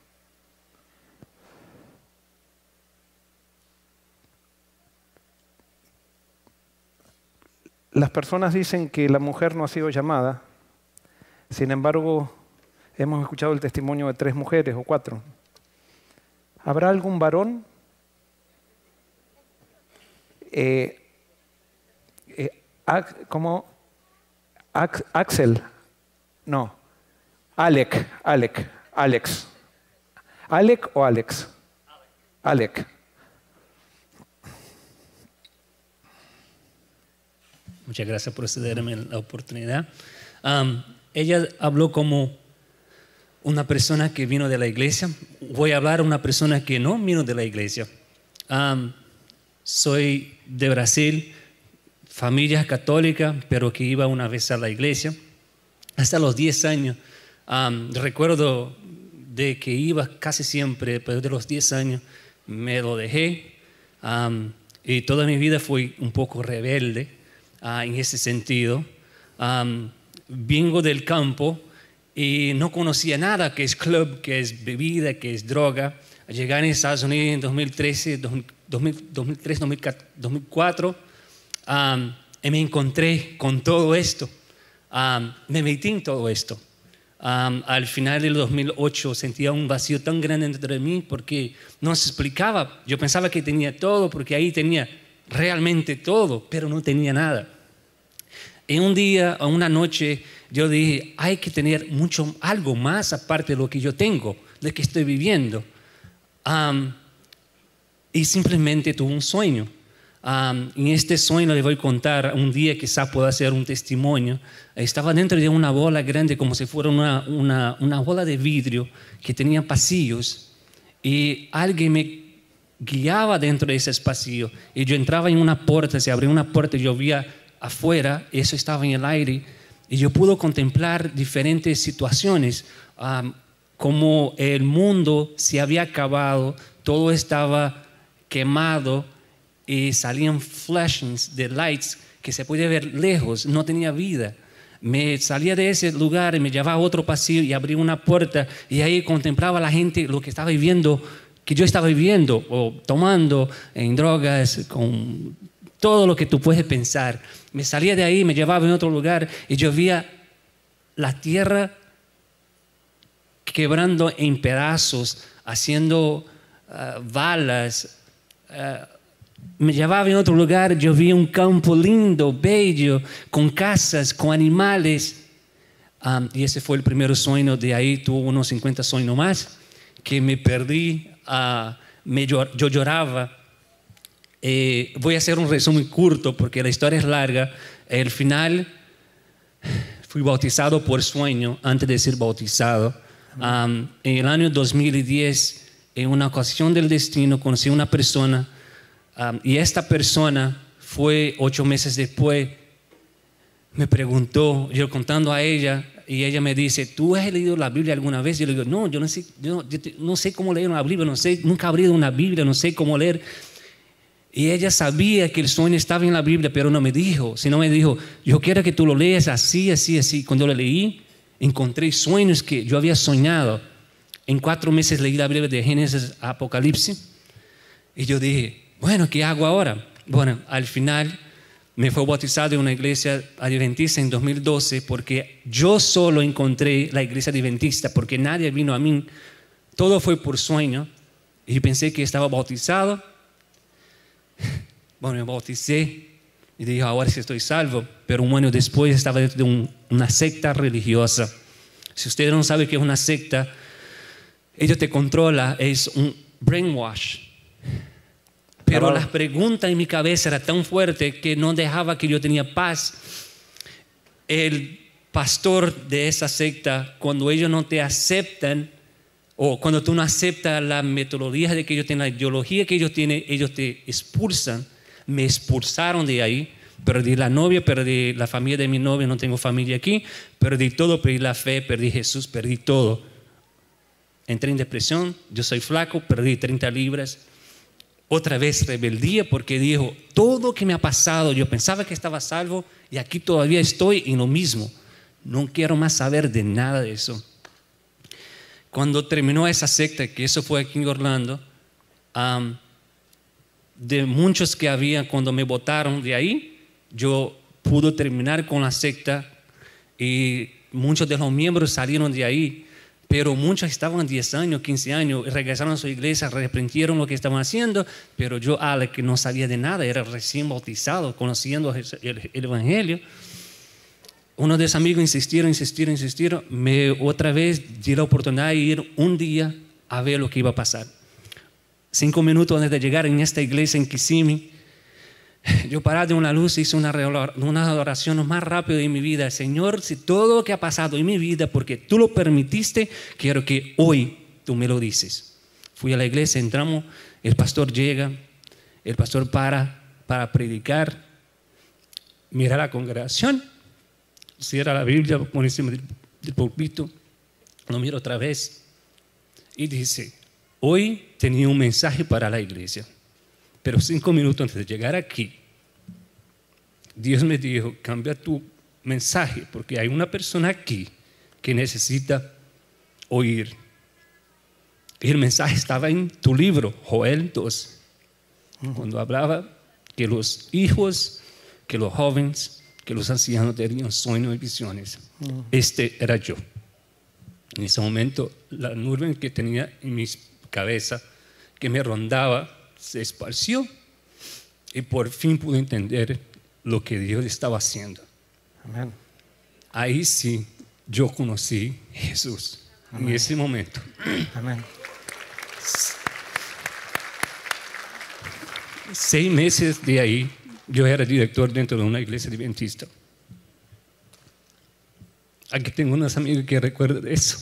Las personas dicen que la mujer no ha sido llamada, sin embargo, hemos escuchado el testimonio de tres mujeres o cuatro. ¿Habrá algún varón eh, eh, como Axel, no, Alec, Alec, Alex. Alec o Alex? Alec. Muchas gracias por cederme la oportunidad. ella habló como una persona que vino de la iglesia. Voy a hablar a una persona que no vino de la iglesia. Soy de Brasil, familia católica, pero que iba una vez a la iglesia. Hasta los 10 años, recuerdo de que iba casi siempre, pero de los 10 años me lo dejé. y toda mi vida fui un poco rebelde ah, en ese sentido. vengo del campo y no conocía nada que es club, que es bebida, que es droga. Llegué a Estados Unidos en 2013, 2003, 2004, y me encontré con todo esto. me metí en todo esto. al final del 2008 sentía un vacío tan grande dentro de mí porque no se explicaba. Yo pensaba que tenía todo porque ahí tenía realmente todo, pero no tenía nada. Y un día o una noche yo dije, hay que tener mucho, algo más aparte de lo que yo tengo, de que estoy viviendo y simplemente tuve un sueño. en este sueño le voy a contar un día quizá pueda ser un testimonio. Estaba dentro de una bola grande como si fuera una, una, una bola de vidrio que tenía pasillos y alguien me guiaba dentro de ese pasillo y yo entraba en una puerta, se abría una puerta y yo veía afuera, eso estaba en el aire y yo pude contemplar diferentes situaciones, como el mundo se había acabado, todo estaba quemado y salían flashings de lights que se podía ver lejos, no tenía vida. Me salía de ese lugar y me llevaba a otro pasillo y abría una puerta y ahí contemplaba a la gente lo que estaba viviendo, que yo estaba viviendo o tomando en drogas, con todo lo que tú puedes pensar. Me salía de ahí, me llevaba a otro lugar y yo veía la tierra quebrando en pedazos, haciendo uh, balas, eh, me llevaba en otro lugar, yo vi un campo lindo, bello, con casas, con animales. y ese fue el primer sueño, de ahí tuve unos 50 sueños más, que me perdí, uh, me, yo, lloraba. Eh, voy a hacer un resumen corto porque la historia es larga. El final, fui bautizado por sueño antes de ser bautizado. en el año 2010 en una ocasión del destino conocí a una persona um, y esta persona fue ocho meses después, me preguntó, yo contando a ella, y ella me dice, ¿tú has leído la Biblia alguna vez? Yo le digo, no, yo no sé, yo, no sé cómo leer una Biblia, no sé, nunca he abrido una Biblia, no sé cómo leer. Y ella sabía que el sueño estaba en la Biblia, pero no me dijo, sino me dijo, yo quiero que tú lo leas así, así, así. Cuando lo leí, encontré sueños que yo había soñado En cuatro meses leí la Biblia de Génesis a Apocalipsis. Y yo dije, bueno, ¿qué hago ahora? Bueno, al final me fue bautizado en una iglesia adventista en 2012 porque yo solo encontré la iglesia adventista porque nadie vino a mí. Todo fue por sueño. Y pensé que estaba bautizado. [LAUGHS] Bueno, me bauticé y dije, ahora sí estoy salvo. Pero un año después estaba dentro de una secta religiosa. Si usted no sabe qué es una secta, ellos te controla, es un brainwash. Pero las preguntas en mi cabeza eran tan fuertes que no dejaba que yo tenía paz. El pastor de esa secta, cuando ellos no te aceptan, o cuando tú no aceptas la metodología de que ellos tienen, la ideología que ellos tienen, ellos te expulsan. Me expulsaron de ahí. Perdí la novia, perdí la familia de mi novia, no tengo familia aquí. Perdí todo, perdí la fe, perdí Jesús, perdí todo. Entré en depresión, yo soy flaco, perdí 30 libras. Otra vez rebeldía porque dijo, todo que me ha pasado, yo pensaba que estaba salvo y aquí todavía estoy en lo mismo. No quiero más saber de nada de eso. Cuando terminó esa secta, que eso fue aquí en Orlando, de muchos que había cuando me votaron de ahí, yo pude terminar con la secta y muchos de los miembros salieron de ahí pero muchos estaban 10 años, 15 años, regresaron a su iglesia, arrepintieron lo que estaban haciendo, pero yo, Ale, que no sabía de nada, era recién bautizado, conociendo el, Evangelio. Uno de esos amigos insistieron, insistieron, insistieron, me otra vez di la oportunidad de ir un día a ver lo que iba a pasar. Cinco minutos antes de llegar en esta iglesia en Kissimmee, [LAUGHS] yo parado en una luz hice una, una oración más rápida en mi vida. Señor, si todo lo que ha pasado en mi vida, porque tú lo permitiste, quiero que hoy tú me lo dices. Fui a la iglesia, entramos, el pastor llega, el pastor para para predicar, mira la congregación, cierra la Biblia por encima del, del púlpito, lo miro otra vez y dice, hoy tenía un mensaje para la iglesia. Pero cinco minutos antes de llegar aquí, Dios me dijo, cambia tu mensaje, porque hay una persona aquí que necesita oír. Y el mensaje estaba en tu libro, Joel 2, cuando hablaba que los hijos, que los jóvenes, que los ancianos tenían sueños y visiones. Este era yo. En ese momento, la nube que tenía en mi cabeza, que me rondaba, se esparció y por fin pude entender lo que Dios estaba haciendo. Ahí sí yo conocí a Jesús en ese momento. Seis meses de ahí, yo era director dentro de una iglesia adventista. Aquí tengo unos amigos que recuerdan eso.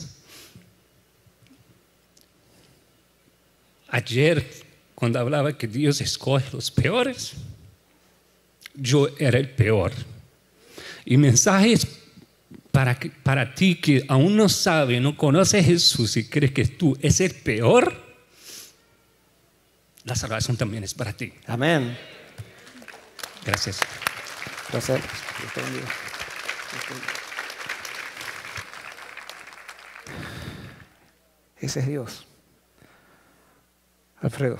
Ayer cuando hablaba que Dios escoge los peores, yo era el peor. Y mensajes para, para ti que aún no sabe, no conoce a Jesús y cree que tú es el peor, la salvación también es para ti. Amén. Gracias. Gracias. Ese es Dios. Alfredo.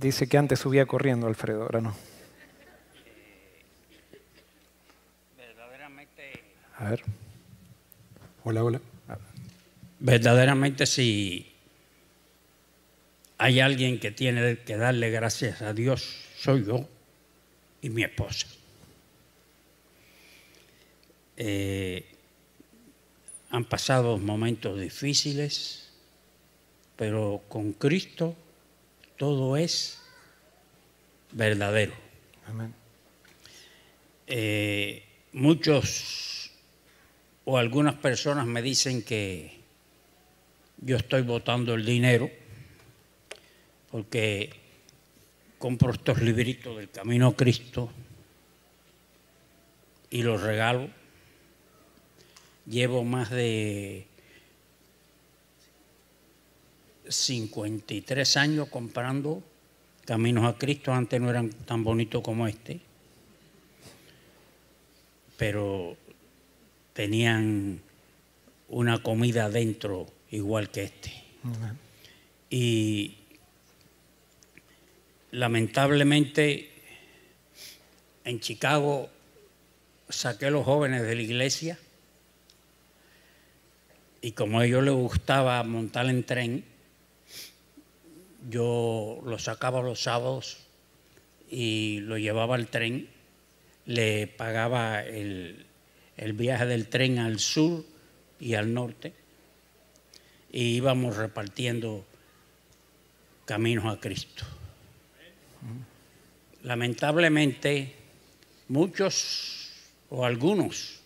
Dice que antes subía corriendo, Alfredo, ahora no. verdaderamente. A ver. Hola, hola. Verdaderamente, si hay alguien que tiene que darle gracias a Dios, soy yo y mi esposa. Eh, han pasado momentos difíciles, pero con Cristo todo es verdadero. Amén. Eh, muchos o algunas personas me dicen que yo estoy botando el dinero porque compro estos libritos del Camino a Cristo y los regalo. llevo más de 53 años comprando caminos a Cristo. Antes no eran tan bonitos como este, pero tenían una comida dentro igual que este. Y lamentablemente en Chicago saqué a los jóvenes de la iglesia y como a ellos les gustaba montar en tren, yo los sacaba los sábados y lo llevaba al tren, le pagaba el viaje del tren al sur y al norte y íbamos repartiendo caminos a Cristo. Lamentablemente, muchos o algunos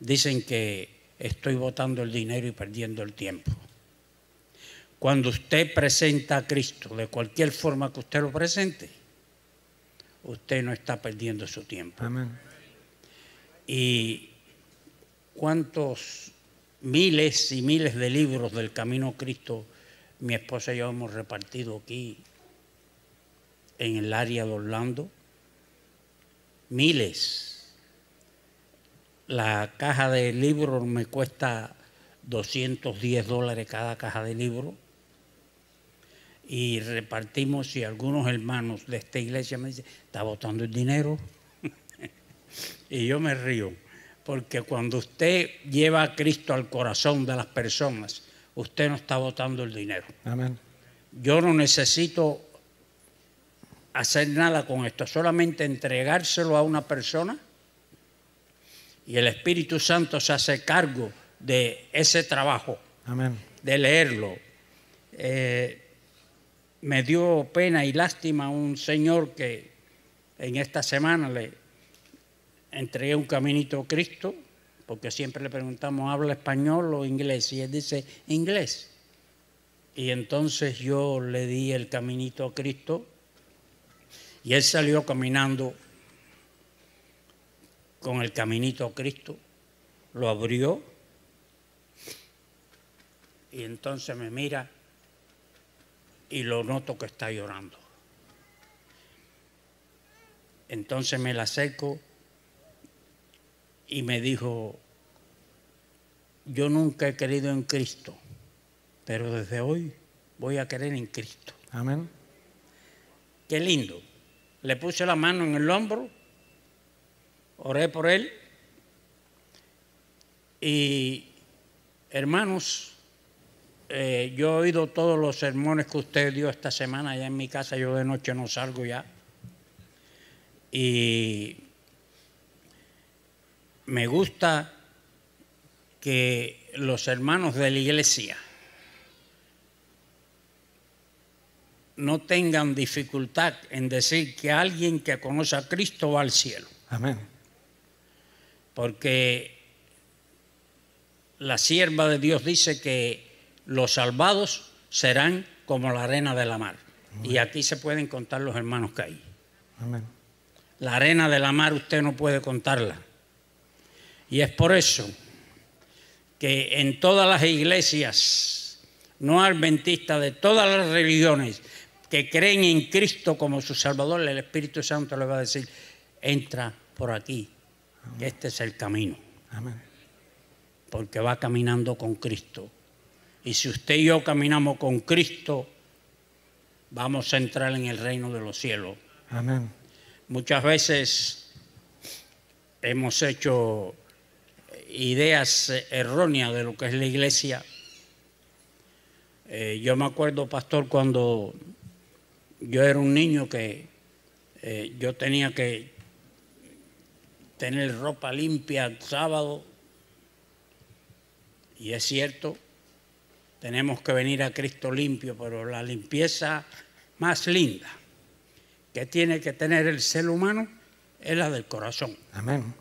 dicen que estoy botando el dinero y perdiendo el tiempo. Cuando usted presenta a Cristo de cualquier forma que usted lo presente, usted no está perdiendo su tiempo. Amén. Y cuántos miles y miles de libros del Camino a Cristo mi esposa y yo hemos repartido aquí en el área de Orlando. Miles. La caja de libros me cuesta 210 dólares cada caja de libros. Y repartimos y algunos hermanos de esta iglesia me dicen, está botando el dinero. [LAUGHS] y yo me río, porque cuando usted lleva a Cristo al corazón de las personas, usted no está botando el dinero. Amén. Yo no necesito hacer nada con esto, solamente entregárselo a una persona y el Espíritu Santo se hace cargo de ese trabajo, Amén. de leerlo. Eh, me dio pena y lástima un señor que en esta semana le entregué un caminito a Cristo, porque siempre le preguntamos, ¿habla español o inglés? Y él dice, inglés. Y entonces yo le di el caminito a Cristo y él salió caminando con el caminito a Cristo, lo abrió y entonces me mira y lo noto que está llorando. Entonces me la acerco y me dijo, yo nunca he querido en Cristo, pero desde hoy voy a querer en Cristo. Amén. Qué lindo. Le puse la mano en el hombro, oré por él y hermanos, eh, yo he oído todos los sermones que usted dio esta semana allá en mi casa, yo de noche no salgo ya. Y me gusta que los hermanos de la iglesia no tengan dificultad en decir que alguien que conoce a Cristo va al cielo. Amén. Porque la sierva de Dios dice que los salvados serán como la arena de la mar. Y aquí se pueden contar los hermanos que hay. Amén. La arena de la mar usted no puede contarla. Y es por eso que en todas las iglesias no adventistas de todas las religiones que creen en Cristo como su Salvador, el Espíritu Santo le va a decir, entra por aquí, que este es el camino. Amén. Porque va caminando con Cristo. Y si usted y yo caminamos con Cristo, vamos a entrar en el reino de los cielos. Amén. Muchas veces hemos hecho ideas erróneas de lo que es la iglesia. Eh, yo me acuerdo, pastor, cuando yo era un niño que eh, yo tenía que tener ropa limpia el sábado. Y es cierto, tenemos que venir a Cristo limpio, pero la limpieza más linda que tiene que tener el ser humano es la del corazón. Amén.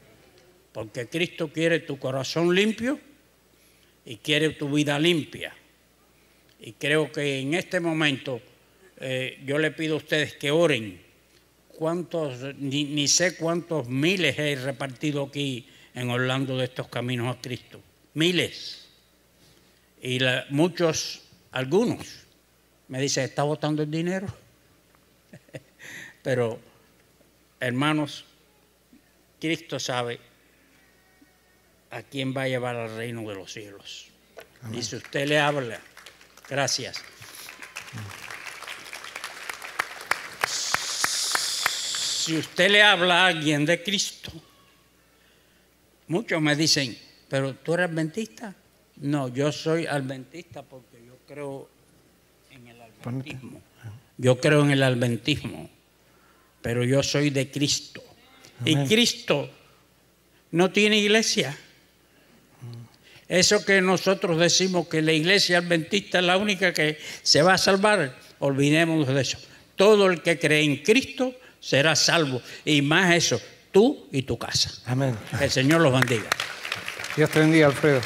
Porque Cristo quiere tu corazón limpio y quiere tu vida limpia. Y creo que en este momento eh, yo le pido a ustedes que oren. ¿Cuántos, ni, ni sé cuántos miles he repartido aquí en Orlando de estos caminos a Cristo? miles. Y muchos, algunos, me dicen, ¿está botando el dinero? [LAUGHS] Pero, hermanos, Cristo sabe a quién va a llevar al reino de los cielos. Y si usted le habla, gracias. Si usted le habla a alguien de Cristo, muchos me dicen, pero tú eres adventista. No, yo soy adventista porque yo creo en el adventismo. Yo creo en el adventismo, pero yo soy de Cristo. Y Cristo no tiene iglesia. Eso que nosotros decimos que la iglesia adventista es la única que se va a salvar, olvidemos de eso. Todo el que cree en Cristo será salvo. Y más eso, tú y tu casa. Amén. Que el Señor los bendiga. Dios te bendiga, Alfredo.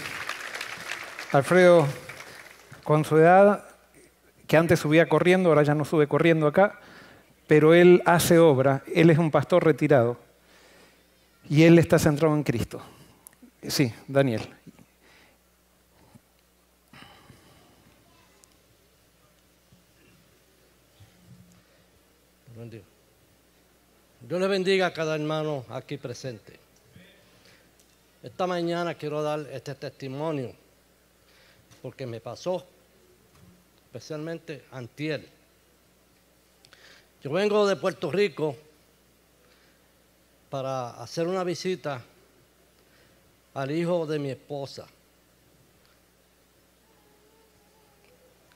Alfredo, con su edad, que antes subía corriendo, ahora ya no sube corriendo acá, pero él hace obra, él es un pastor retirado y él está centrado en Cristo. Sí, Daniel. Dios le bendiga a cada hermano aquí presente. Esta mañana quiero dar este testimonio porque me pasó, especialmente antier. Yo vengo de Puerto Rico para hacer una visita al hijo de mi esposa,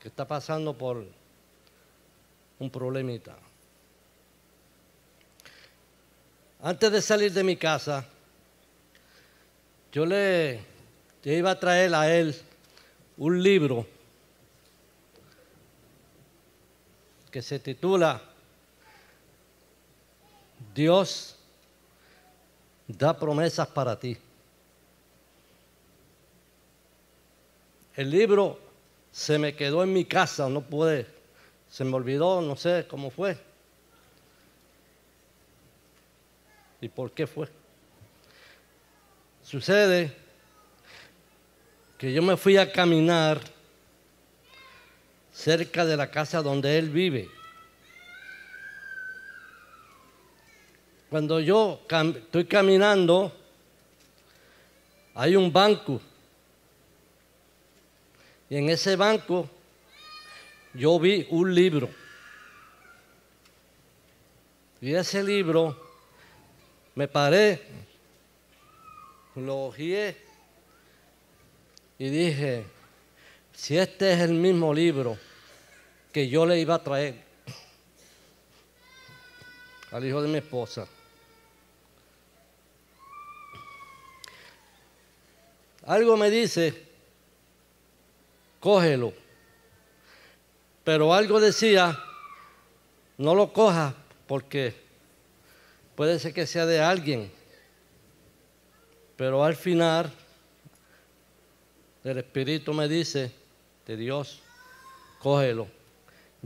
que está pasando por un problemita. Antes de salir de mi casa, yo le iba a traer a él un libro que se titula Dios da promesas para ti. El libro se me quedó en mi casa, no pude, se me olvidó, no sé cómo fue. ¿Y por qué fue? Sucede que yo me fui a caminar cerca de la casa donde él vive. Cuando yo estoy caminando, hay un banco. Y en ese banco yo vi un libro. Y ese libro me paré, lo ojeé y dije, si este es el mismo libro que yo le iba a traer al hijo de mi esposa, algo me dice, cógelo. Pero algo decía, no lo cojas porque Puede ser que sea de alguien, pero al final el Espíritu me dice, de Dios, cógelo,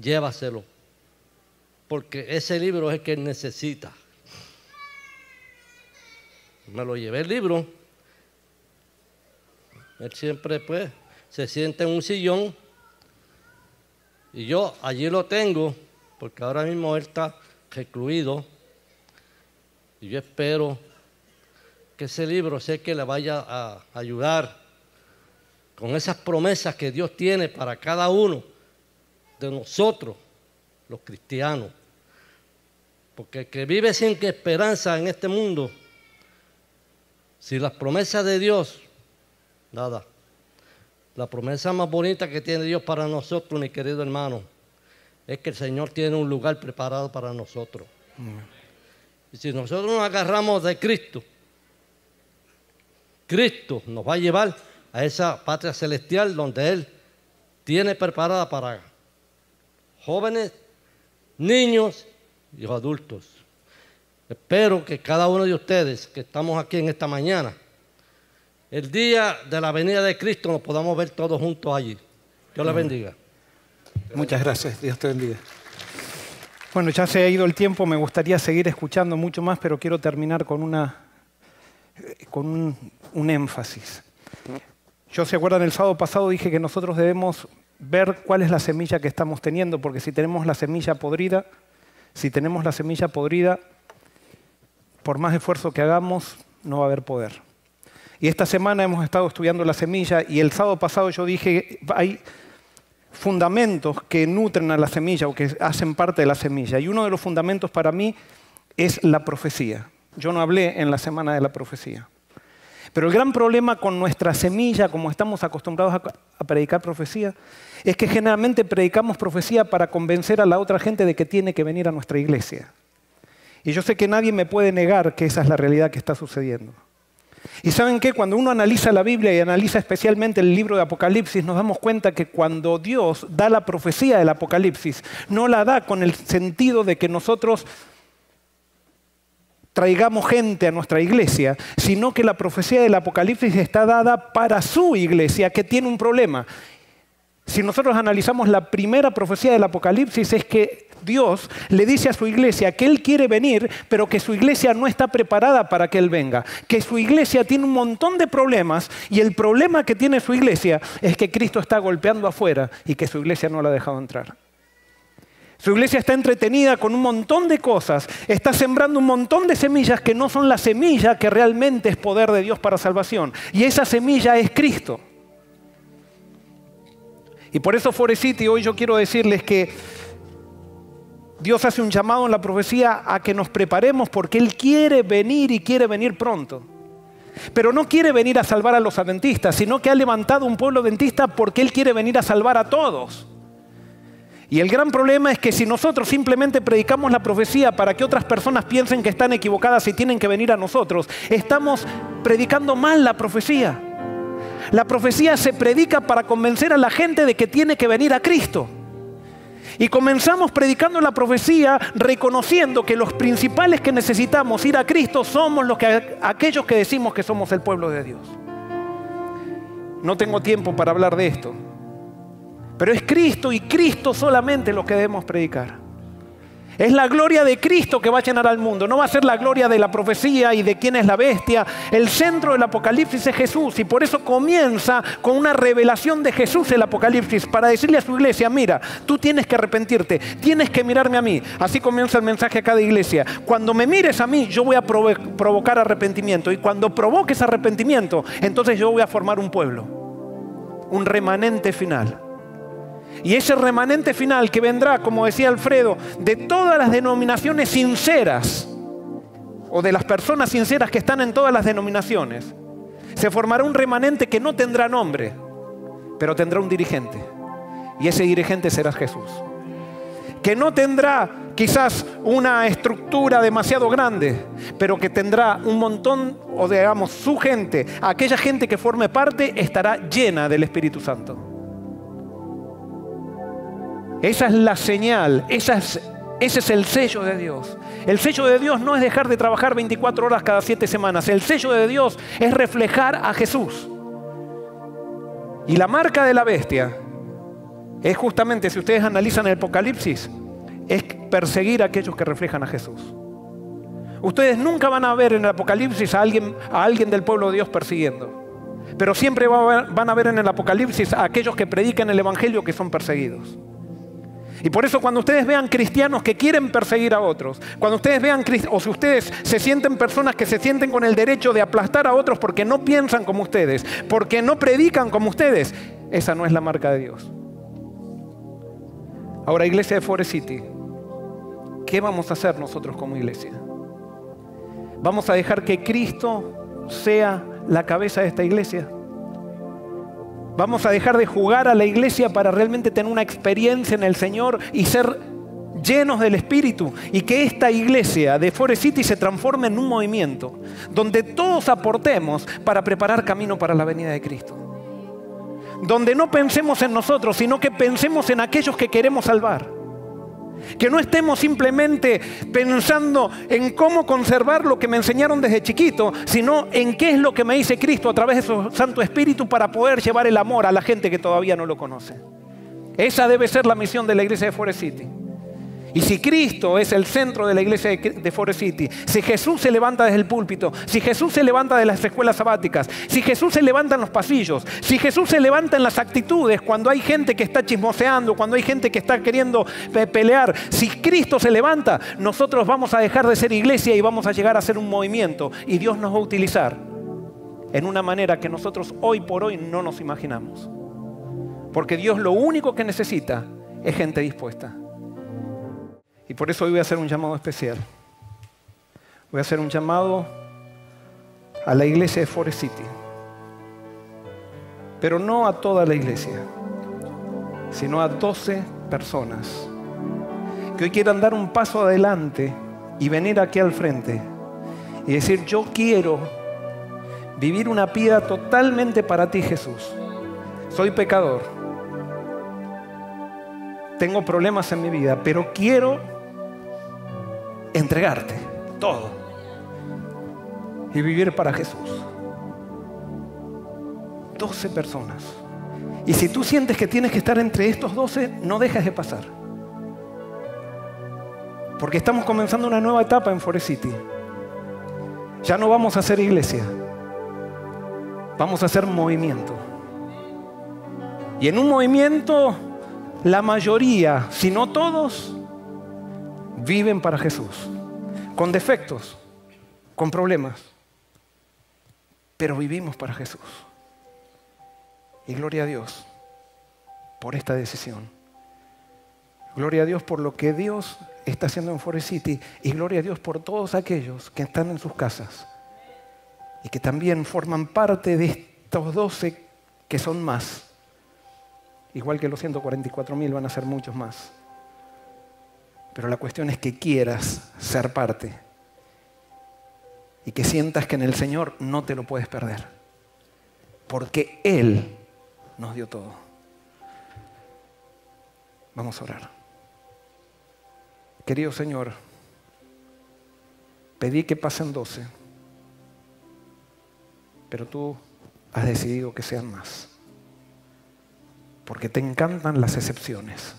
llévaselo, porque ese libro es el que él necesita. Me lo llevé el libro. Él siempre pues se siente en un sillón y yo allí lo tengo, porque ahora mismo él está recluido y yo espero que ese libro sé que le vaya a ayudar con esas promesas que Dios tiene para cada uno de nosotros, los cristianos. Porque el que vive sin esperanza en este mundo, si las promesas de Dios, nada. La promesa más bonita que tiene Dios para nosotros, mi querido hermano, es que el Señor tiene un lugar preparado para nosotros. Y si nosotros nos agarramos de Cristo, Cristo nos va a llevar a esa patria celestial donde Él tiene preparada para jóvenes, niños y adultos. Espero que cada uno de ustedes que estamos aquí en esta mañana, el día de la venida de Cristo nos podamos ver todos juntos allí. Dios les bendiga. Muchas gracias. Dios te bendiga. Bueno, ya se ha ido el tiempo, me gustaría seguir escuchando mucho más, pero quiero terminar con, una, con un, énfasis. Yo, ¿se acuerdan? El sábado pasado dije que nosotros debemos ver cuál es la semilla que estamos teniendo, porque si tenemos la semilla podrida, si tenemos la semilla podrida, por más esfuerzo que hagamos, no va a haber poder. Y esta semana hemos estado estudiando la semilla y el sábado pasado yo dije, hay fundamentos que nutren a la semilla o que hacen parte de la semilla. Y uno de los fundamentos para mí es la profecía. Yo no hablé en la semana de la profecía. Pero el gran problema con nuestra semilla, como estamos acostumbrados a, predicar profecía, es que generalmente predicamos profecía para convencer a la otra gente de que tiene que venir a nuestra iglesia. Y yo sé que nadie me puede negar que esa es la realidad que está sucediendo. Y saben qué, cuando uno analiza la Biblia y analiza especialmente el libro de Apocalipsis, nos damos cuenta que cuando Dios da la profecía del Apocalipsis, no la da con el sentido de que nosotros traigamos gente a nuestra iglesia, sino que la profecía del Apocalipsis está dada para su iglesia, que tiene un problema. Si nosotros analizamos la primera profecía del Apocalipsis es que Dios le dice a su iglesia que Él quiere venir, pero que su iglesia no está preparada para que Él venga, que su iglesia tiene un montón de problemas y el problema que tiene su iglesia es que Cristo está golpeando afuera y que su iglesia no la ha dejado entrar. Su iglesia está entretenida con un montón de cosas, está sembrando un montón de semillas que no son la semilla que realmente es poder de Dios para salvación. Y esa semilla es Cristo. Y por eso, Forecity, hoy yo quiero decirles que Dios hace un llamado en la profecía a que nos preparemos porque Él quiere venir y quiere venir pronto. Pero no quiere venir a salvar a los adventistas, sino que ha levantado un pueblo adventista porque Él quiere venir a salvar a todos. Y el gran problema es que si nosotros simplemente predicamos la profecía para que otras personas piensen que están equivocadas y tienen que venir a nosotros, estamos predicando mal la profecía. La profecía se predica para convencer a la gente de que tiene que venir a Cristo. Y comenzamos predicando la profecía reconociendo que los principales que necesitamos ir a Cristo somos los que, aquellos que decimos que somos el pueblo de Dios. No tengo tiempo para hablar de esto. Pero es Cristo y Cristo solamente lo que debemos predicar. Es la gloria de Cristo que va a llenar al mundo. No va a ser la gloria de la profecía y de quién es la bestia. El centro del Apocalipsis es Jesús. Y por eso comienza con una revelación de Jesús el Apocalipsis. Para decirle a su iglesia, mira, tú tienes que arrepentirte. Tienes que mirarme a mí. Así comienza el mensaje a cada iglesia. Cuando me mires a mí, yo voy a provocar arrepentimiento. Y cuando provoques arrepentimiento, entonces yo voy a formar un pueblo. Un remanente final. Y ese remanente final que vendrá, como decía Alfredo, de todas las denominaciones sinceras, o de las personas sinceras que están en todas las denominaciones, se formará un remanente que no tendrá nombre, pero tendrá un dirigente. Y ese dirigente será Jesús. Que no tendrá quizás una estructura demasiado grande, pero que tendrá un montón, o digamos, su gente, aquella gente que forme parte, estará llena del Espíritu Santo. Esa es la señal, ese es el sello de Dios. El sello de Dios no es dejar de trabajar 24 horas cada 7 semanas. El sello de Dios es reflejar a Jesús. Y la marca de la bestia es justamente, si ustedes analizan el Apocalipsis, es perseguir a aquellos que reflejan a Jesús. Ustedes nunca van a ver en el Apocalipsis a alguien, a alguien del pueblo de Dios persiguiendo. Pero siempre van a ver en el Apocalipsis a aquellos que predican el Evangelio que son perseguidos. Y por eso cuando ustedes vean cristianos que quieren perseguir a otros, cuando ustedes vean, o si ustedes se sienten personas que se sienten con el derecho de aplastar a otros porque no piensan como ustedes, porque no predican como ustedes, esa no es la marca de Dios. Ahora, iglesia de Forest City, ¿qué vamos a hacer nosotros como iglesia? ¿Vamos a dejar que Cristo sea la cabeza de esta iglesia? Vamos a dejar de jugar a la iglesia para realmente tener una experiencia en el Señor y ser llenos del Espíritu y que esta iglesia de Forest City se transforme en un movimiento donde todos aportemos para preparar camino para la venida de Cristo. Donde no pensemos en nosotros, sino que pensemos en aquellos que queremos salvar. Que no estemos simplemente pensando en cómo conservar lo que me enseñaron desde chiquito, sino en qué es lo que me dice Cristo a través de su Santo Espíritu para poder llevar el amor a la gente que todavía no lo conoce. Esa debe ser la misión de la iglesia de Forest City. Y si Cristo es el centro de la iglesia de Forest City, si Jesús se levanta desde el púlpito, si Jesús se levanta de las escuelas sabáticas, si Jesús se levanta en los pasillos, si Jesús se levanta en las actitudes, cuando hay gente que está chismoseando, cuando hay gente que está queriendo pelear, si Cristo se levanta, nosotros vamos a dejar de ser iglesia y vamos a llegar a ser un movimiento. Y Dios nos va a utilizar en una manera que nosotros hoy por hoy no nos imaginamos. Porque Dios lo único que necesita es gente dispuesta. Y por eso hoy voy a hacer un llamado especial. Voy a hacer un llamado a la iglesia de Forest City. Pero no a toda la iglesia, sino a 12 personas que hoy quieran dar un paso adelante y venir aquí al frente y decir, yo quiero vivir una vida totalmente para ti, Jesús. Soy pecador. Tengo problemas en mi vida, pero quiero entregarte todo y vivir para Jesús. 12 personas. Y si tú sientes que tienes que estar entre estos 12, no dejes de pasar. Porque estamos comenzando una nueva etapa en Forest City. Ya no vamos a hacer iglesia. Vamos a hacer movimiento. Y en un movimiento, la mayoría, si no todos, viven para Jesús, con defectos, con problemas, pero vivimos para Jesús. Y gloria a Dios por esta decisión. Gloria a Dios por lo que Dios está haciendo en Forest City y gloria a Dios por todos aquellos que están en sus casas y que también forman parte de estos 12 que son más. Igual que los 144 mil van a ser muchos más. Pero la cuestión es que quieras ser parte y que sientas que en el Señor no te lo puedes perder. Porque Él nos dio todo. Vamos a orar. Querido Señor, pedí que pasen doce, pero tú has decidido que sean más. Porque te encantan las excepciones.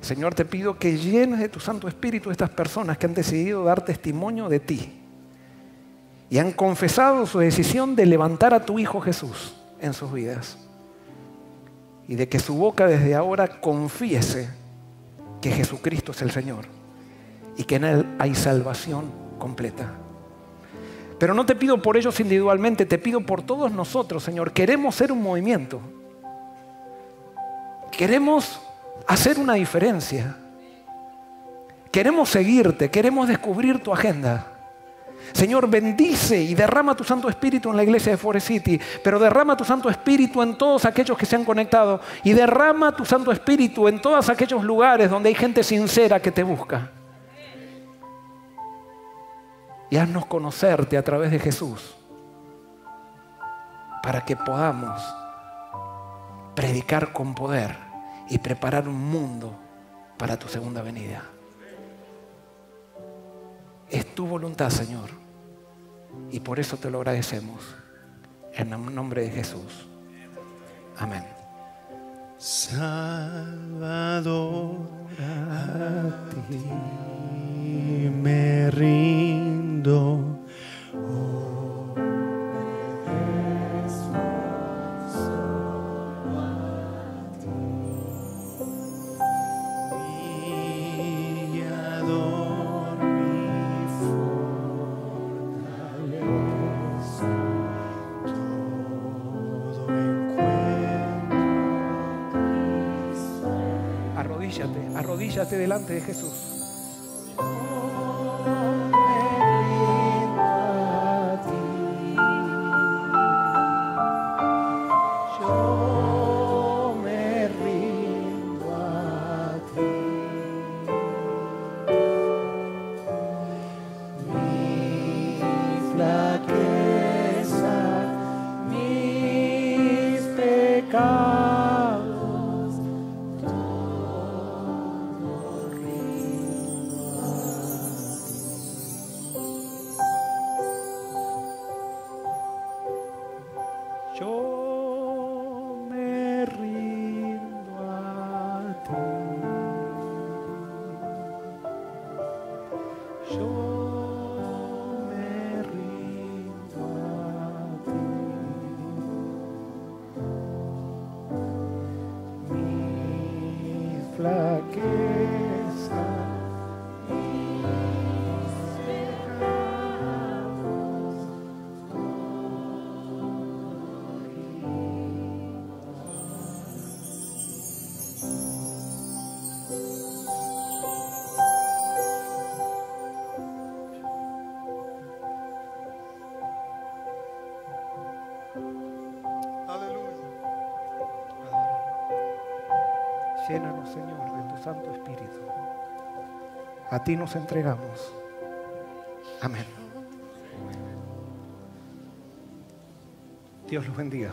Señor, te pido que llenes de tu Santo Espíritu estas personas que han decidido dar testimonio de ti y han confesado su decisión de levantar a tu Hijo Jesús en sus vidas y de que su boca desde ahora confiese que Jesucristo es el Señor y que en Él hay salvación completa. Pero no te pido por ellos individualmente, te pido por todos nosotros, Señor. Queremos ser un movimiento. Queremos hacer una diferencia. Queremos seguirte, queremos descubrir tu agenda. Señor, bendice y derrama tu Santo Espíritu en la iglesia de Forest City, pero derrama tu Santo Espíritu en todos aquellos que se han conectado y derrama tu Santo Espíritu en todos aquellos lugares donde hay gente sincera que te busca. Y haznos conocerte a través de Jesús para que podamos predicar con poder y preparar un mundo para tu segunda venida. Es tu voluntad, Señor. Y por eso te lo agradecemos. En el nombre de Jesús. Amén. A ti me. Arrodíllate delante de Jesús. A ti nos entregamos. Amén. Dios los bendiga.